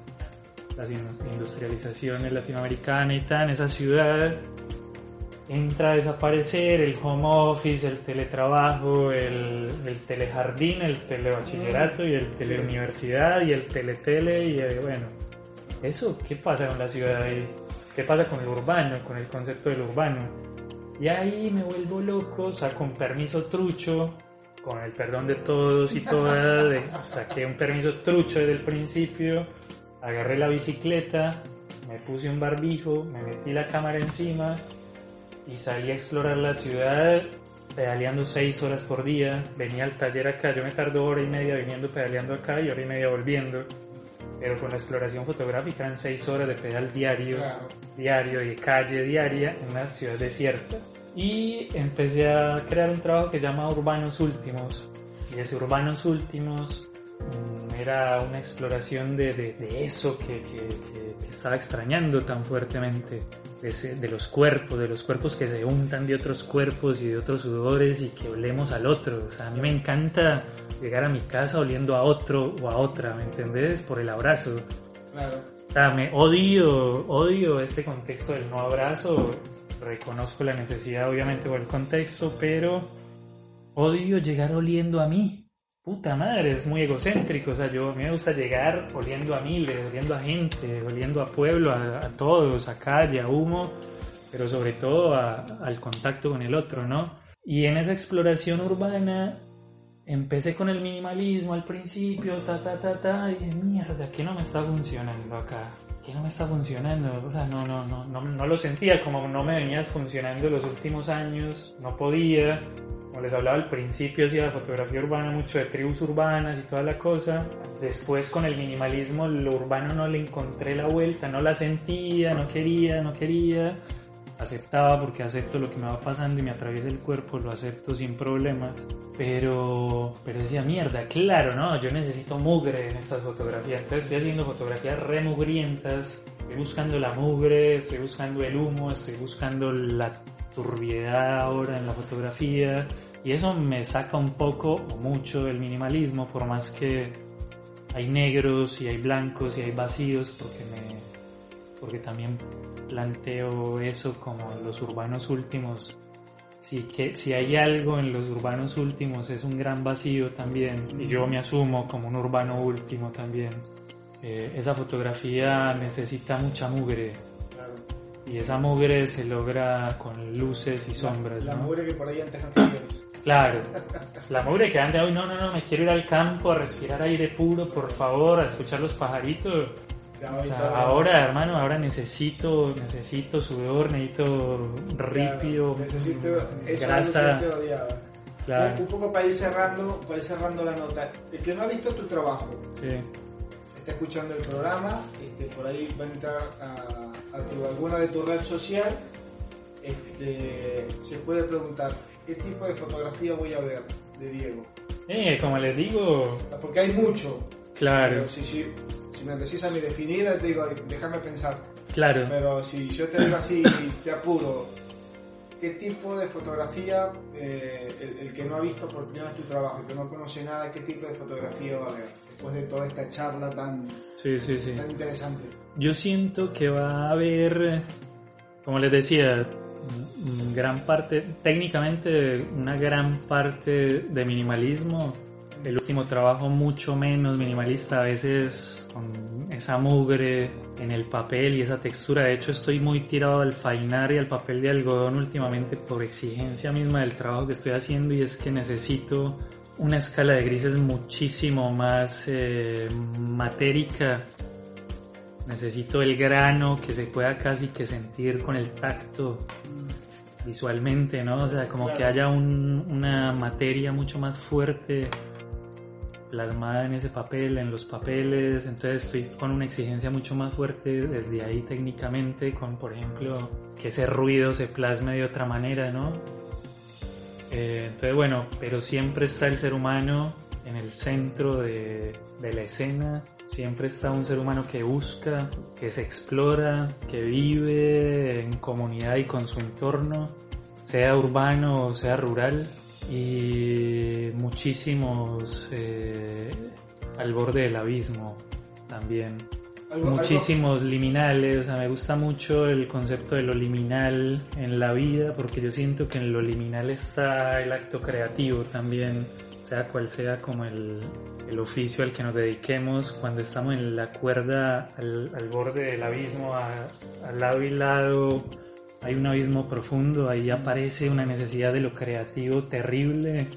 la industrialización latinoamericana y tal, esa ciudad entra a desaparecer el home office, el teletrabajo, el, el telejardín, el telebachillerato y el teleuniversidad y el teletele y bueno, eso, ¿qué pasa con la ciudad ahí? ¿Qué pasa con el urbano, con el concepto del urbano? Y ahí me vuelvo loco, saco un permiso trucho, con el perdón de todos y todas, saqué un permiso trucho desde el principio, agarré la bicicleta, me puse un barbijo, me metí la cámara encima y salí a explorar la ciudad pedaleando seis horas por día. Venía al taller acá, yo me tardo hora y media viniendo pedaleando acá y hora y media volviendo. Pero con la exploración fotográfica eran seis horas de pedal diario, diario y de calle diaria en una ciudad desierta. Y empecé a crear un trabajo que se llama Urbanos Últimos. Y ese Urbanos Últimos mm, era una exploración de, de, eso que, que, que, estaba extrañando tan fuertemente de, los cuerpos, de los cuerpos que se untan de otros cuerpos y de otros sudores y que olemos al otro. O sea, a mí me encanta llegar a mi casa oliendo a otro o a otra, ¿me entendés? Por el abrazo. Claro. O sea, me odio, odio este contexto del no abrazo. Reconozco la necesidad, obviamente, por el contexto, pero odio llegar oliendo a mí puta madre, es muy egocéntrico. O sea, yo, a mí me gusta llegar oliendo a miles, oliendo a gente, oliendo a pueblo, a, todos, a calle, a humo, pero sobre todo al contacto con el otro, ¿no? Y en esa exploración urbana empecé con el minimalismo al principio, ta, ta, ta, ta, y dije, mierda, ¿qué no me está funcionando acá? ¿Qué no me está funcionando? O sea, no, no, no, no, no lo sentía, como no me venías funcionando los últimos años, no podía como les hablaba al principio, hacía la fotografía urbana mucho de tribus urbanas y toda la cosa. Después con el minimalismo, lo urbano no le encontré la vuelta, no la sentía, no quería, no quería. Aceptaba porque acepto lo que me va pasando y me atraviesa el cuerpo, lo acepto sin problemas. Pero, pero decía, mierda, claro, ¿no? Yo necesito mugre en estas fotografías. Entonces estoy haciendo fotografías remugrientas. Estoy buscando la mugre, estoy buscando el humo, estoy buscando la turbiedad ahora en la fotografía y eso me saca un poco o mucho del minimalismo, por más que hay negros y hay blancos y hay vacíos, porque, me, porque también planteo eso como los urbanos últimos. Si, que, si hay algo en los urbanos últimos es un gran vacío también, y yo me asumo como un urbano último también. Eh, esa fotografía necesita mucha mugre, y esa mugre se logra con luces y sombras. La, mugre que por ahí antes no Claro, la mugre que anda hoy, no, no, no, me quiero ir al campo a respirar aire puro, por favor, a escuchar los pajaritos. ahora, hermano, ahora necesito, necesito sudor, necesito ripio, necesito grasa. Claro. Un, poco para ir cerrando, para ir cerrando la nota. El que no ha visto tu trabajo, está escuchando el programa, este, por ahí va a entrar a, a alguna de tu red social, este, se puede preguntar qué tipo de fotografía voy a ver de Diego. Eh, como les digo. Porque hay mucho. Claro. si, si, si, me decís a mí definir, te digo, déjame pensar. Claro. Pero si yo te digo así, te apuro, ¿qué tipo de fotografía, eh, el, que no ha visto por primera vez tu trabajo, que no conoce nada, qué tipo de fotografía va a ver? Después de toda esta charla tan, sí, sí, sí. tan interesante. Yo siento que va a haber, como les decía, gran parte, técnicamente una gran parte de minimalismo. El último trabajo mucho menos minimalista, a veces con esa mugre en el papel y esa textura. De hecho estoy muy tirado al fainar y al papel de algodón últimamente por exigencia misma del trabajo que estoy haciendo y es que necesito una escala de grises muchísimo más eh, matérica necesito el grano que se pueda casi que sentir con el tacto visualmente, ¿no? O sea, como que haya una materia mucho más fuerte plasmada en ese papel, en los papeles, entonces estoy con una exigencia mucho más fuerte desde ahí técnicamente, con por ejemplo que ese ruido se plasme de otra manera, ¿no? Eh, entonces bueno, pero siempre está el ser humano en el centro de, de la escena, siempre está un ser humano que busca, que se explora, que vive en comunidad y con su entorno, sea urbano o sea rural, y muchísimos eh, al borde del abismo también. muchísimos liminales, o sea, me gusta mucho el concepto de lo liminal en la vida, porque yo siento que en lo liminal está el acto creativo también, sea cual sea como el, el oficio al que nos dediquemos, cuando estamos en la cuerda al, borde del abismo, al lado y lado, hay un abismo profundo, ahí aparece una necesidad de lo creativo terrible,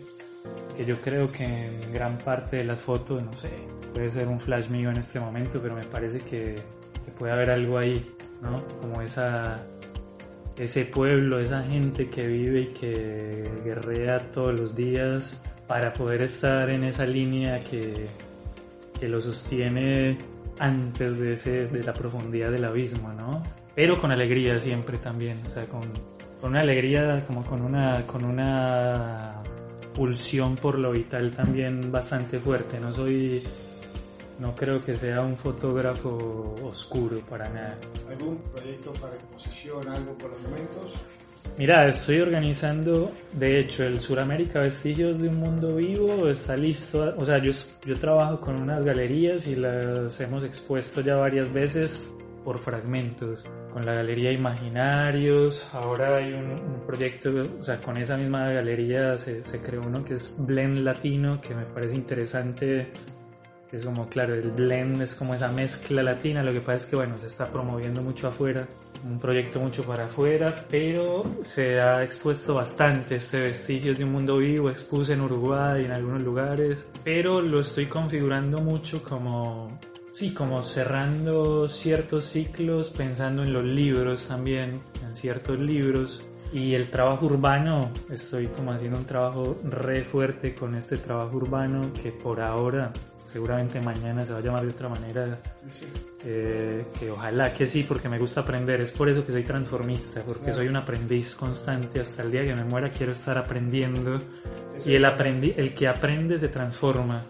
que yo creo que en gran parte de las fotos, no sé, puede ser un flash mío en este momento, pero me parece que, puede haber algo ahí, ¿no? Como esa, ese pueblo, esa gente que vive y que guerrea todos los días para poder estar en esa línea que, que lo sostiene antes de, ese, de la profundidad del abismo, ¿no? Pero con alegría siempre también, o sea, con, con una alegría, como con una, con una pulsión por lo vital también bastante fuerte. No soy no creo que sea un fotógrafo oscuro para nada. ¿Algún proyecto para exposición, algo por los momentos? Mira, estoy organizando, de hecho, el Suramérica Vestigios de un Mundo Vivo está listo. O sea, yo, yo trabajo con unas galerías y las hemos expuesto ya varias veces por fragmentos. Con la Galería Imaginarios, ahora hay un, proyecto, o sea, con esa misma galería se, se creó uno que es Blend Latino, que me parece interesante es como, claro, el blend es como esa mezcla latina, lo que pasa es que, bueno, se está promoviendo mucho afuera, un proyecto mucho para afuera, pero se ha expuesto bastante este vestigio de un mundo vivo, expuse en Uruguay, en algunos lugares, pero lo estoy configurando mucho como, sí, como cerrando ciertos ciclos, pensando en los libros también, en ciertos libros, y el trabajo urbano, estoy como haciendo un trabajo re fuerte con este trabajo urbano que por ahora seguramente mañana se va a llamar de otra manera, eh, que ojalá que sí, porque me gusta aprender, es por eso que soy transformista, porque soy un aprendiz constante, hasta el día que me muera quiero estar aprendiendo, y el, aprendi el que aprende se transforma,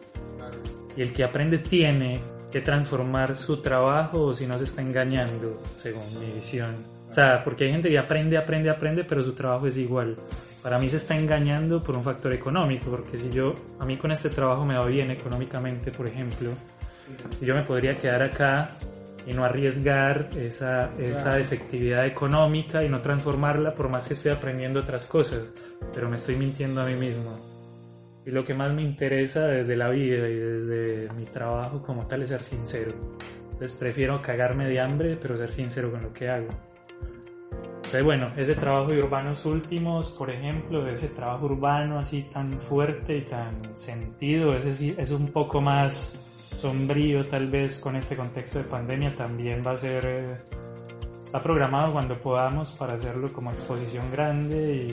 y el que aprende tiene que transformar su trabajo o si no se está engañando, según mi visión. O sea, porque hay gente que aprende, aprende, aprende, pero su trabajo es igual para mí se está engañando por un factor económico, porque si yo, a mí con este trabajo me va bien económicamente, por ejemplo, yo me podría quedar acá y no arriesgar esa, esa efectividad económica y no transformarla por más que estoy aprendiendo otras cosas, pero me estoy mintiendo a mí mismo. Y lo que más me interesa desde la vida y desde mi trabajo como tal es ser sincero. Entonces prefiero cagarme de hambre, pero ser sincero con lo que hago. Entonces, bueno, ese trabajo de urbanos últimos, por ejemplo, ese trabajo urbano así tan fuerte y tan sentido, ese sí es un poco más sombrío tal vez con este contexto de pandemia, también va a ser, eh, está programado cuando podamos para hacerlo como exposición grande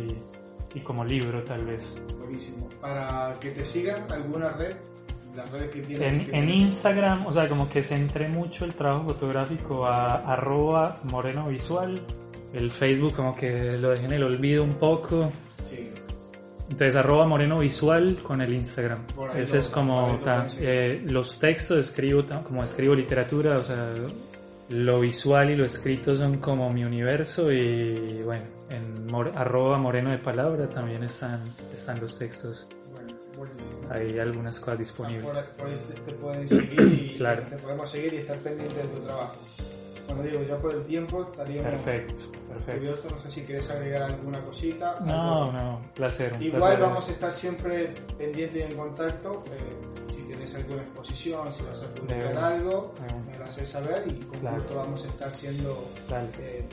y, y como libro tal vez. Buenísimo. Para que te sigan, ¿alguna red? Las redes que tienes, en, en Instagram, o sea, como que centré mucho el trabajo fotográfico a arroba moreno visual el Facebook como que lo dejé en el olvido un poco. Sí. Entonces arroba moreno visual con el Instagram. Ese es como eh, los textos escribo como escribo literatura, o sea, lo visual y lo escrito son como mi universo y bueno, en arroba moreno de palabra también están, están los textos. Bueno, buenísimo. Hay algunas cosas disponibles. Por, ahí te pueden seguir y claro. te podemos seguir y estar pendiente de tu trabajo. Bueno, digo, ya por el tiempo estaríamos perfecto, perfecto. No sé si quieres agregar alguna cosita. No, no, placer. Igual vamos a estar siempre pendientes y en contacto. Eh, si tienes alguna exposición, si vas a publicar algo, me lo haces saber y con gusto vamos a estar siendo eh,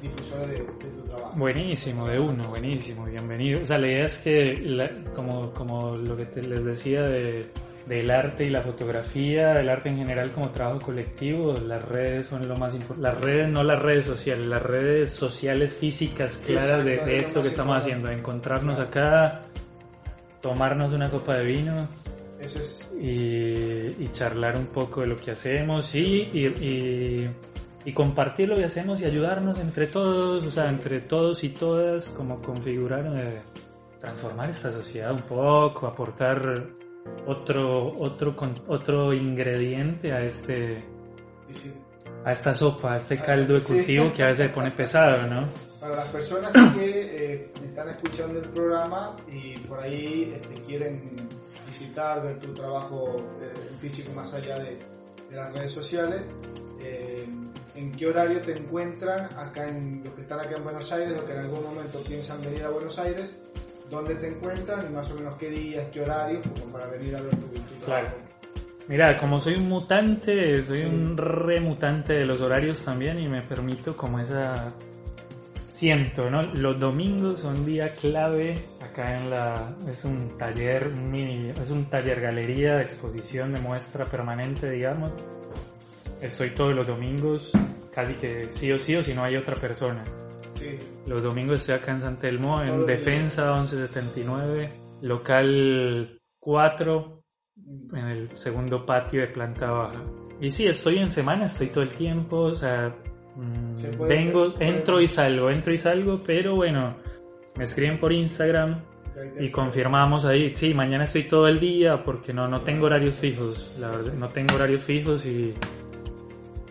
difusores de, tu trabajo. Buenísimo, de uno, buenísimo, bienvenido. O sea, la idea es que, como, como lo que les decía de del arte y la fotografía, el arte en general como trabajo colectivo, las redes son lo más importante. Las redes, no las redes sociales, las redes sociales físicas claras de, esto que estamos haciendo, encontrarnos acá, tomarnos una copa de vino. y, charlar un poco de lo que hacemos y, y, y, compartir lo que hacemos y ayudarnos entre todos, o sea, entre todos y todas, como configurar, eh, transformar esta sociedad un poco, aportar otro, otro, otro ingrediente a este a esta sopa, a este caldo de cultivo que a veces pone pesado, ¿no? Para las personas que eh, están escuchando el programa y por ahí este, quieren visitar, ver tu trabajo eh, físico más allá de, en las redes sociales eh, en qué horario te encuentran acá en los que están acá en Buenos Aires o que en algún momento piensan venir a Buenos Aires, dónde te encuentran y más o menos qué días, qué horarios, como para venir a ver tu, tu Claro. Mira, como soy un mutante, soy un remutante de los horarios también y me permito como esa... Siento, ¿no? Los domingos son día clave acá en la... Es un taller mini, es un taller galería de exposición de muestra permanente, digamos. Estoy todos los domingos, casi que sí o sí o si no hay otra persona. Los domingos estoy acá en San Telmo, en Defensa 1179, local 4, en el segundo patio de planta baja. Y sí, estoy en semana, estoy todo el tiempo, o sea, mm, Se puede- vengo, puede- entro y salgo, entro y salgo, pero bueno, me escriben por Instagram y confirmamos ahí, sí, mañana estoy todo el día porque no, no tengo horarios fijos, la verdad, no tengo horarios fijos y...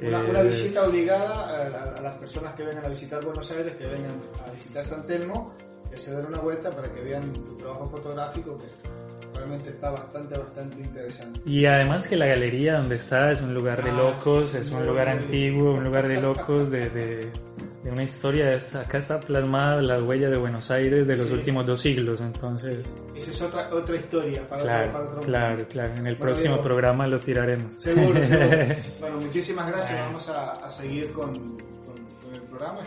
Una, eh, una visita obligada a, a- a las personas que vengan a visitar Buenos Aires, que vengan a visitar San Telmo, que se den una vuelta para que vean tu trabajo fotográfico, que realmente está bastante, bastante interesante. Y además que la galería donde está es un lugar de Ah, locos, sí, es un lugar antiguo, un lugar de locos, de, de, de una historia. Es- acá está plasmada la huella de Buenos Aires de los Sí. últimos dos siglos, entonces, Esa es otra, otra historia para, otro, para claro, otro claro, claro. En el Bueno, próximo Diego. programa lo tiraremos. Seguro, seguro. Bueno, muchísimas gracias. Vamos a, a seguir con, con- con el programa.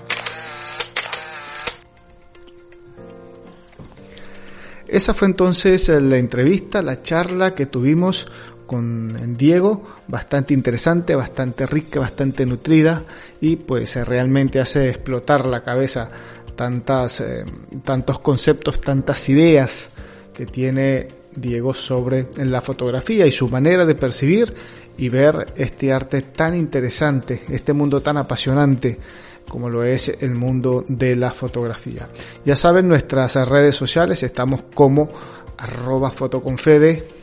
Esa fue entonces la entrevista, la charla que tuvimos con Diego, bastante interesante, bastante rica, bastante nutrida y pues eh, realmente hace explotar la cabeza tantas, eh, tantos conceptos, tantas ideas que tiene Diego sobre la fotografía y su manera de percibir y ver este arte tan interesante, este mundo tan apasionante como lo es el mundo de la fotografía. Ya saben, nuestras redes sociales estamos como arroba fotoconfede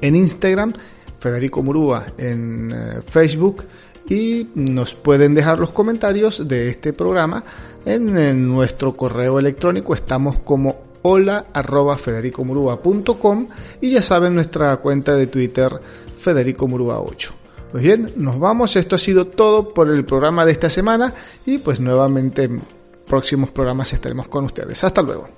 en Instagram, Federico Murúa en eh, Facebook y nos pueden dejar los comentarios de este programa en, nuestro correo electrónico. Estamos como hola arroba federicomurúa.com y ya saben nuestra cuenta de Twitter Federico Murúa 8. Pues bien, nos vamos. Esto ha sido todo por el programa de esta semana y pues nuevamente en próximos programas estaremos con ustedes. Hasta luego.